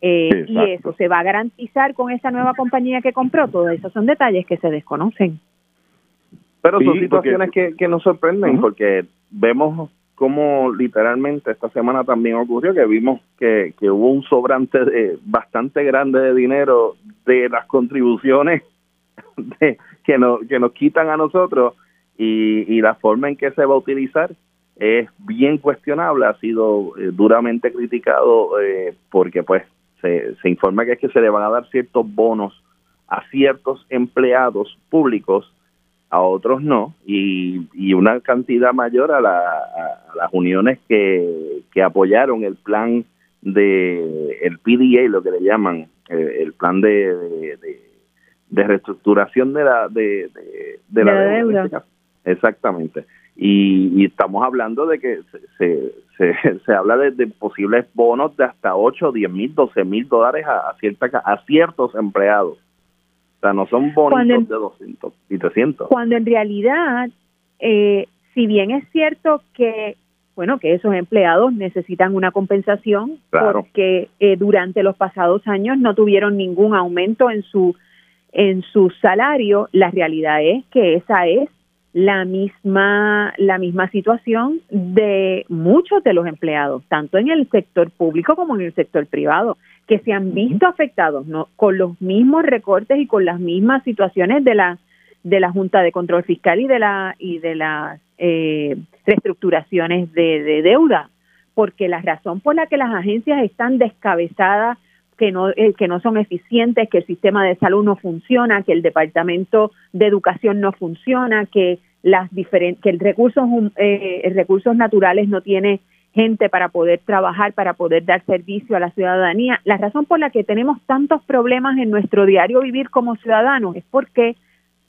Eh, y eso se va a garantizar con esa nueva compañía que compró. Todos esos son detalles que se desconocen. Pero son situaciones que, que nos sorprenden porque vemos como literalmente esta semana también ocurrió que vimos que, que hubo un sobrante de, bastante grande de dinero de las contribuciones de, que, nos, que nos quitan a nosotros y, y la forma en que se va a utilizar es bien cuestionable, ha sido eh, duramente criticado eh, porque pues se, se informa que es que se le van a dar ciertos bonos a ciertos empleados públicos a otros no, y, y una cantidad mayor a, las uniones que, que apoyaron el plan de el PDA, lo que le llaman, eh, el, plan de, de, reestructuración de la de, de, la, deuda. Exactamente. Y, estamos hablando de que se, se, se, habla de, posibles bonos de hasta 8, 10 mil, 12 mil dólares a, cierta, a ciertos empleados. O sea, no son bonitos de 200 y 300. Cuando en realidad, eh, si bien es cierto que, bueno, que esos empleados necesitan una compensación porque eh, durante los pasados años no tuvieron ningún aumento en su en su salario, la realidad es que esa es la misma la misma situación de muchos de los empleados, tanto en el sector público como en el sector privado que se han visto afectados ¿no? con los mismos recortes y con las mismas situaciones de la de la Junta de Control Fiscal y de la y de las eh, reestructuraciones de, deuda, porque la razón por la que las agencias están descabezadas, que no eh, que no son eficientes, que el sistema de salud no funciona, que el departamento de educación no funciona, que las diferentes que el recursos eh, recursos naturales no tiene gente para poder trabajar, para poder dar servicio a la ciudadanía. La razón por la que tenemos tantos problemas en nuestro diario vivir como ciudadanos es porque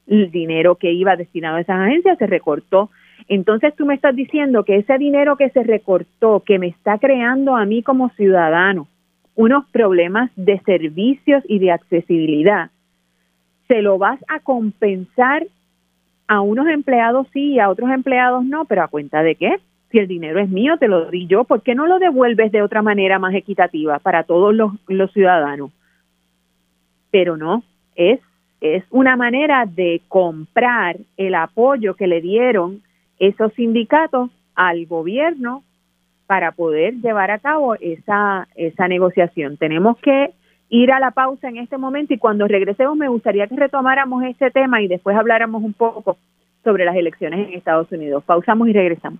el dinero que iba destinado a esas agencias se recortó. Entonces tú me estás diciendo que ese dinero que se recortó, que me está creando a mí como ciudadano unos problemas de servicios y de accesibilidad, se lo vas a compensar a unos empleados sí y a otros empleados no, pero a cuenta de qué? Si el dinero es mío, te lo di yo, ¿por qué no lo devuelves de otra manera más equitativa para todos los, los ciudadanos? Pero no, es, es una manera de comprar el apoyo que le dieron esos sindicatos al gobierno para poder llevar a cabo esa, esa negociación. Tenemos que ir a la pausa en este momento y cuando regresemos me gustaría que retomáramos ese tema y después habláramos un poco sobre las elecciones en Estados Unidos. Pausamos y regresamos.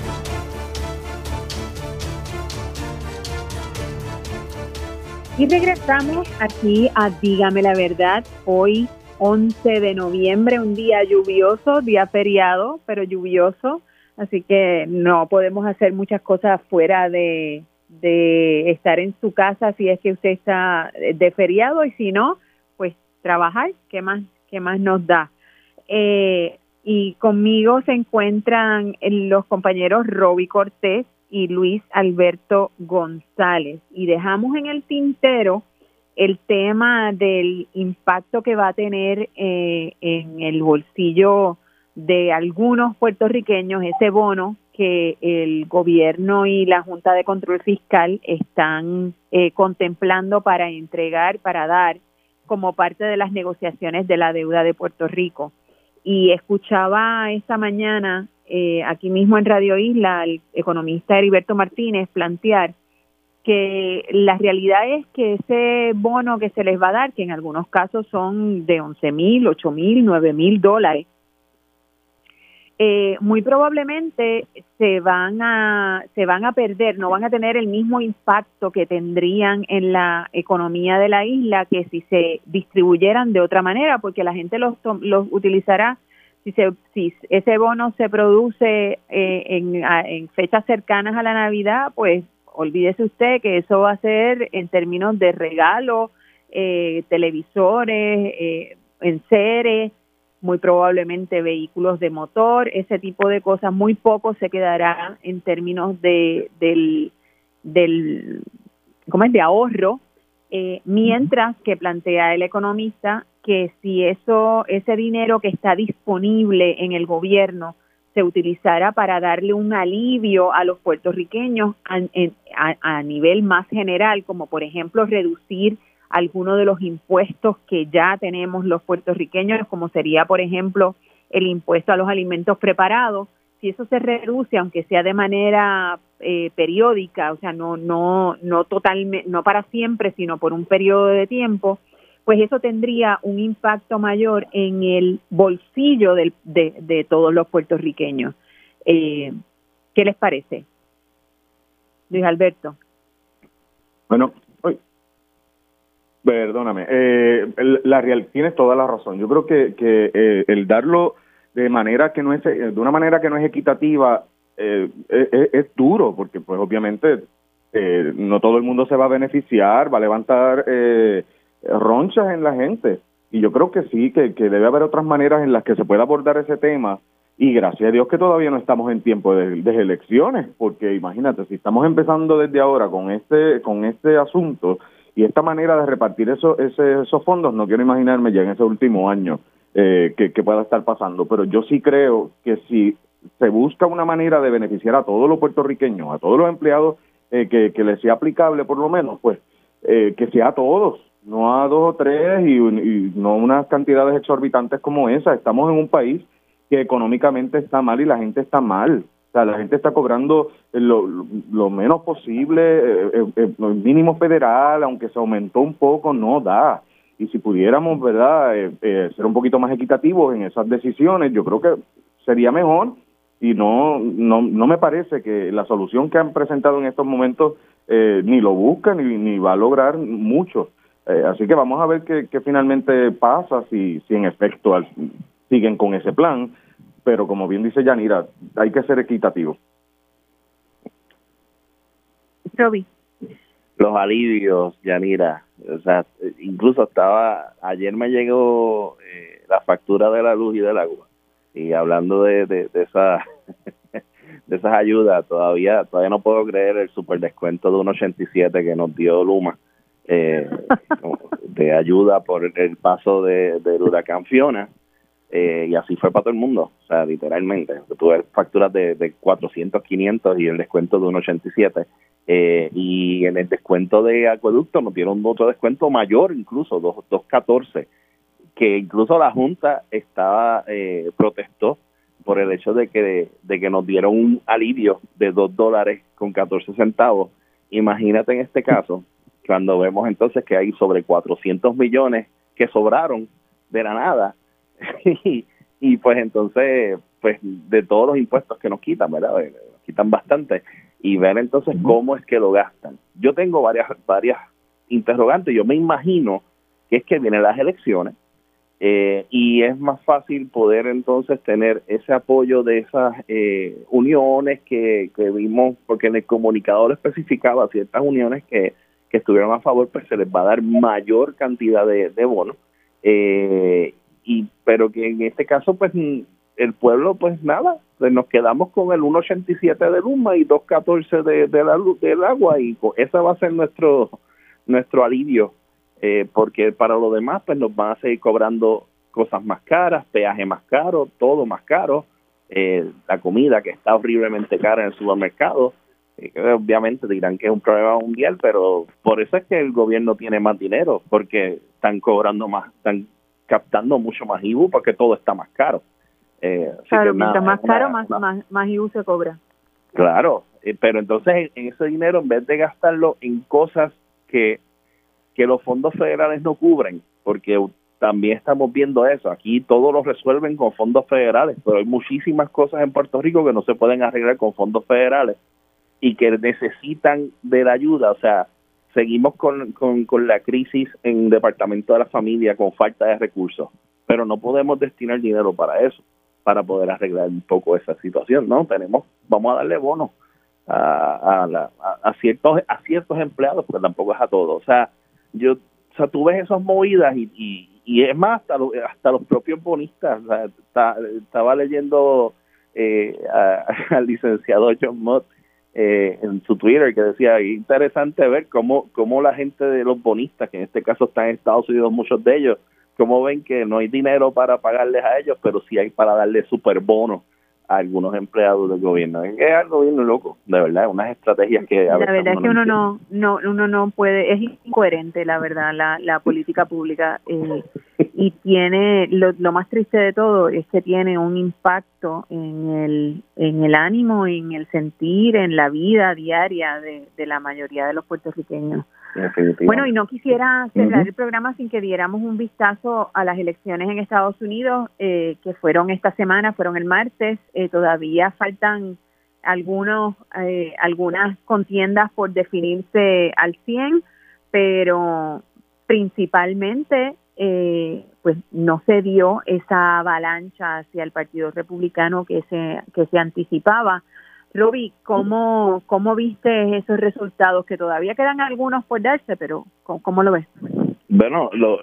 Y regresamos aquí a Dígame la verdad, hoy 11 de noviembre, un día lluvioso, día feriado, pero lluvioso, así que no podemos hacer muchas cosas fuera de, de estar en su casa si es que usted está de feriado y si no, pues trabajar, ¿qué más, qué más nos da? Eh, y conmigo se encuentran los compañeros Roby Cortés, y Luis Alberto González. Y dejamos en el tintero el tema del impacto que va a tener eh, en el bolsillo de algunos puertorriqueños ese bono que el gobierno y la Junta de Control Fiscal están eh, contemplando para entregar, para dar como parte de las negociaciones de la deuda de Puerto Rico. Y escuchaba esta mañana eh, aquí mismo en Radio Isla el economista Heriberto Martínez plantear que la realidad es que ese bono que se les va a dar, que en algunos casos son de 11 mil, 8 mil, 9 mil dólares, eh, muy probablemente se van a se van a perder, no van a tener el mismo impacto que tendrían en la economía de la isla que si se distribuyeran de otra manera, porque la gente los, los utilizará si, se, si ese bono se produce eh, en, fechas cercanas a la Navidad, pues olvídese usted que eso va a ser en términos de regalo, eh, televisores, eh, enseres, muy probablemente vehículos de motor, ese tipo de cosas, muy poco se quedará en términos de, del, del ¿cómo es? de ahorro, eh, mientras que plantea el economista que si eso, ese dinero que está disponible en el gobierno se utilizara para darle un alivio a los puertorriqueños a, nivel más general, como por ejemplo reducir algunos de los impuestos que ya tenemos los puertorriqueños, como sería por ejemplo el impuesto a los alimentos preparados, si eso se reduce, aunque sea de manera eh, periódica, o sea, no, no, no totalmente, no para siempre, sino por un periodo de tiempo, pues eso tendría un impacto mayor en el bolsillo de, de, todos los puertorriqueños. Eh, ¿Qué les parece? Luis Alberto. Bueno, perdóname, eh, la real, tienes toda la razón. Yo creo que, que eh, el darlo de manera que no es, de una manera que no es equitativa, es, es, duro, porque pues obviamente no todo el mundo se va a beneficiar, va a levantar eh, ronchas en la gente. Y yo creo que sí, que, que debe haber otras maneras en las que se pueda abordar ese tema. Y gracias a Dios que todavía no estamos en tiempo de, elecciones, porque imagínate, si estamos empezando desde ahora con este, con este asunto y esta manera de repartir eso, esos fondos, no quiero imaginarme ya en ese último año eh, que, pueda estar pasando. Pero yo sí creo que si se busca una manera de beneficiar a todos los puertorriqueños, a todos los empleados eh, que, que les sea aplicable por lo menos, pues eh, que sea a todos, no a dos o tres y, no unas cantidades exorbitantes como esa. Estamos en un país que económicamente está mal y la gente está mal. O sea, la gente está cobrando lo, lo menos posible, eh, eh, eh, el mínimo federal, aunque se aumentó un poco, no da. Y si pudiéramos, ¿verdad?, ser un poquito más equitativos en esas decisiones, yo creo que sería mejor y no, no, no me parece que la solución que han presentado en estos momentos ni lo busca ni, ni va a lograr mucho. Eh, así que vamos a ver qué, finalmente pasa, si, si en efecto siguen con ese plan, pero como bien dice Yanira, hay que ser equitativo. Roby. Los alivios, Yanira, o sea, incluso estaba, ayer me llegó eh, la factura de la luz y del agua, y hablando de, de, de esa de esas ayudas, todavía todavía no puedo creer el super descuento de 1.87 que nos dio Luma eh, de ayuda por el paso de, del huracán Fiona. Eh, y así fue para todo el mundo, o sea, literalmente. Tuve facturas de, de 400, 500 y el descuento de 1,87. Eh, y en el descuento de acueducto nos dieron otro descuento mayor, incluso 2.14, que incluso la Junta estaba eh, protestó por el hecho de que, de que nos dieron un alivio de 2 dólares con 14 centavos. Imagínate en este caso, cuando vemos entonces que hay sobre 400 millones que sobraron de la nada y, y pues entonces pues de todos los impuestos que nos quitan, ¿verdad? Eh, nos quitan bastante y ver entonces cómo es que lo gastan. Yo tengo varias varias interrogantes, yo me imagino que es que vienen las elecciones eh, y es más fácil poder entonces tener ese apoyo de esas eh, uniones que, que vimos, porque en el comunicador especificaba ciertas uniones que, que estuvieron a favor, pues se les va a dar mayor cantidad de, de bonos, eh, y pero que en este caso pues el pueblo pues nada, pues nos quedamos con el 1.87 de Luma y 2.14 de, de la luz del agua y ese va a ser nuestro nuestro alivio eh, porque para lo demás pues nos van a seguir cobrando cosas más caras, peaje más caro, todo más caro, eh, la comida que está horriblemente cara en el supermercado, obviamente dirán que es un problema mundial, pero por eso es que el gobierno tiene más dinero, porque están cobrando más, están captando mucho más IBU porque todo está más caro. Eh, claro, mientras más caro, más, más, más IBU se cobra. Claro, pero entonces en ese dinero, en vez de gastarlo en cosas que que los fondos federales no cubren, porque también estamos viendo eso. Aquí todo lo resuelven con fondos federales, pero hay muchísimas cosas en Puerto Rico que no se pueden arreglar con fondos federales y que necesitan de la ayuda. O sea, seguimos con, con, con la crisis en el Departamento de la Familia con falta de recursos, pero no podemos destinar dinero para eso, para poder arreglar un poco esa situación. No, tenemos, vamos a darle bonos a, a, a, ciertos, a ciertos empleados, pero tampoco es a todos. O sea, yo, o sea, tú ves esas movidas y, y, y es más, hasta, hasta los propios bonistas, estaba leyendo eh, al licenciado John Mott eh, en su Twitter que decía, interesante ver cómo, cómo la gente de los bonistas, que en este caso están en Estados Unidos muchos de ellos, cómo ven que no hay dinero para pagarles a ellos, pero sí hay para darles super bonos algunos empleados del gobierno. Es algo bien loco, de verdad, unas estrategias que La verdad es que uno no, no, uno no puede, es incoherente la verdad la, la política pública eh, y tiene, lo, lo más triste de todo es que tiene un impacto en el, en el ánimo, en el sentir, en la vida diaria de, de la mayoría de los puertorriqueños. Bueno, y no quisiera cerrar el programa sin que diéramos un vistazo a las elecciones en Estados Unidos, eh, que fueron esta semana, fueron el martes. Eh, todavía faltan algunos, eh, algunas contiendas por definirse al 100, pero principalmente pues no se dio esa avalancha hacia el Partido Republicano que se, que se anticipaba. Roby, ¿cómo, ¿cómo viste esos resultados? Que todavía quedan algunos por darse, pero ¿cómo, lo ves? Bueno, lo,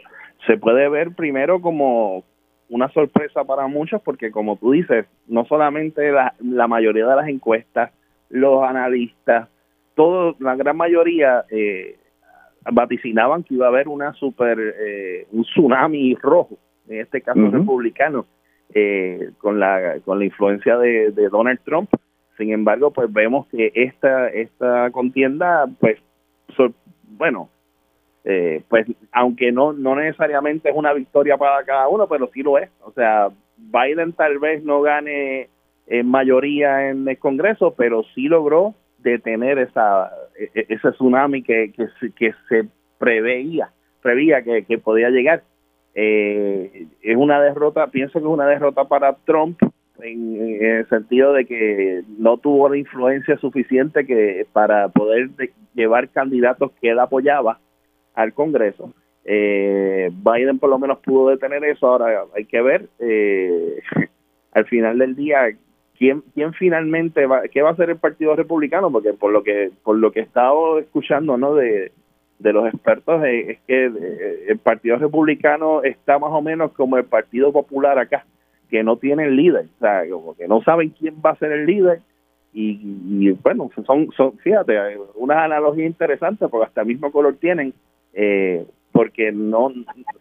se puede ver primero como una sorpresa para muchos, porque como tú dices, no solamente la, la mayoría de las encuestas, los analistas, todo, la gran mayoría eh, vaticinaban que iba a haber una super, eh, un tsunami rojo, en este caso republicano, eh, con la con la influencia de Donald Trump sin embargo, pues vemos que esta esta contienda, pues, bueno, eh, pues aunque no no necesariamente es una victoria para cada uno, pero sí lo es. O sea, Biden tal vez no gane en mayoría en el Congreso, pero sí logró detener esa e, e, ese tsunami que, que, que se preveía preveía que, que podía llegar. Eh, es una derrota, pienso que es una derrota para Trump en, el sentido de que no tuvo la influencia suficiente que para poder llevar candidatos que él apoyaba al Congreso. Eh, Biden por lo menos pudo detener eso. Ahora hay que ver eh, al final del día quién quién finalmente va, qué va a hacer el Partido Republicano, porque por lo que por lo que he estado escuchando, no de de los expertos eh, es que el Partido Republicano está más o menos como el Partido Popular acá que no tienen líder, o sea, como que no saben quién va a ser el líder y, bueno, son, son, fíjate, una analogía interesante porque hasta el mismo color tienen, eh, porque no, o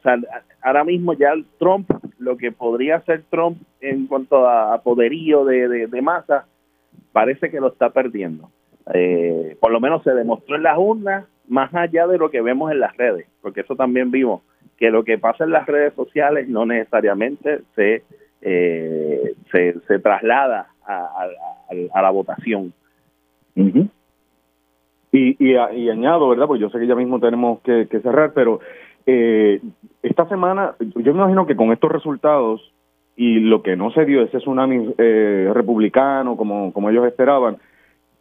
sea, ahora mismo ya Trump, lo que podría ser Trump en cuanto a, poderío de, de, masa, parece que lo está perdiendo. Eh, por lo menos se demostró en las urnas más allá de lo que vemos en las redes, porque eso también vimos, que lo que pasa en las redes sociales no necesariamente se, eh, se, se, traslada a, la votación. y, y, y, añado, ¿verdad? Pues yo sé que ya mismo tenemos que, cerrar, pero eh, esta semana, yo me imagino que con estos resultados y lo que no se dio, ese tsunami eh, republicano como, ellos esperaban,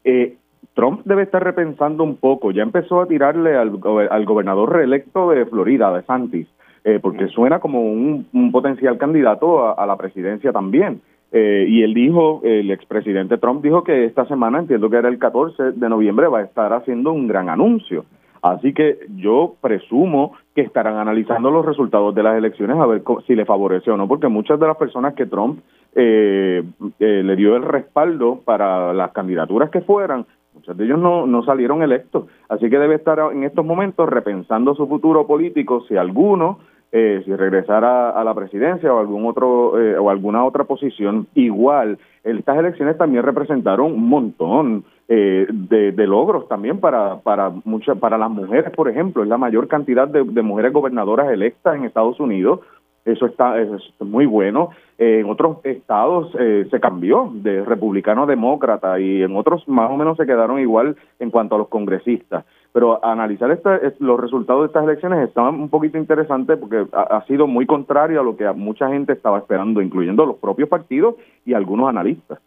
eh, Trump debe estar repensando un poco. Ya empezó a tirarle al, gobernador reelecto de Florida, de Santis, eh, porque suena como un, potencial candidato a, la presidencia también. Eh, y él dijo, el expresidente Trump dijo que esta semana, entiendo que era el 14 de noviembre, va a estar haciendo un gran anuncio. Así que yo presumo que estarán analizando los resultados de las elecciones a ver si le favorece o no, porque muchas de las personas que Trump eh, le dio el respaldo para las candidaturas que fueran, Muchos de ellos no, no salieron electos, así que debe estar en estos momentos repensando su futuro político, si alguno, eh, si regresara a la presidencia o algún otro eh, o alguna otra posición. Igual, estas elecciones también representaron un montón eh, de, logros también para para muchas para las mujeres, por ejemplo, es la mayor cantidad de mujeres gobernadoras electas en Estados Unidos eso está es muy bueno. en otros estados eh, se cambió de republicano a demócrata y en otros más o menos se quedaron igual en cuanto a los congresistas. Pero analizar los resultados de estas elecciones está un poquito interesante porque ha, sido muy contrario a lo que mucha gente estaba esperando, incluyendo los propios partidos y algunos analistas.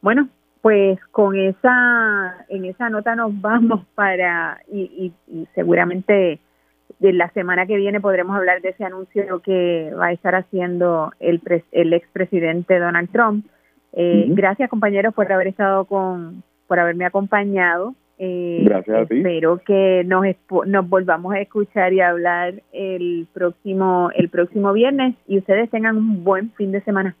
Bueno, pues con esa, en esa nota nos vamos para, y, y seguramente de la semana que viene podremos hablar de ese anuncio que va a estar haciendo el, el expresidente Donald Trump. Eh, gracias compañeros por haber estado con, por haberme acompañado. Eh, gracias a ti. Espero que nos, nos volvamos a escuchar y hablar el próximo, el próximo viernes y ustedes tengan un buen fin de semana.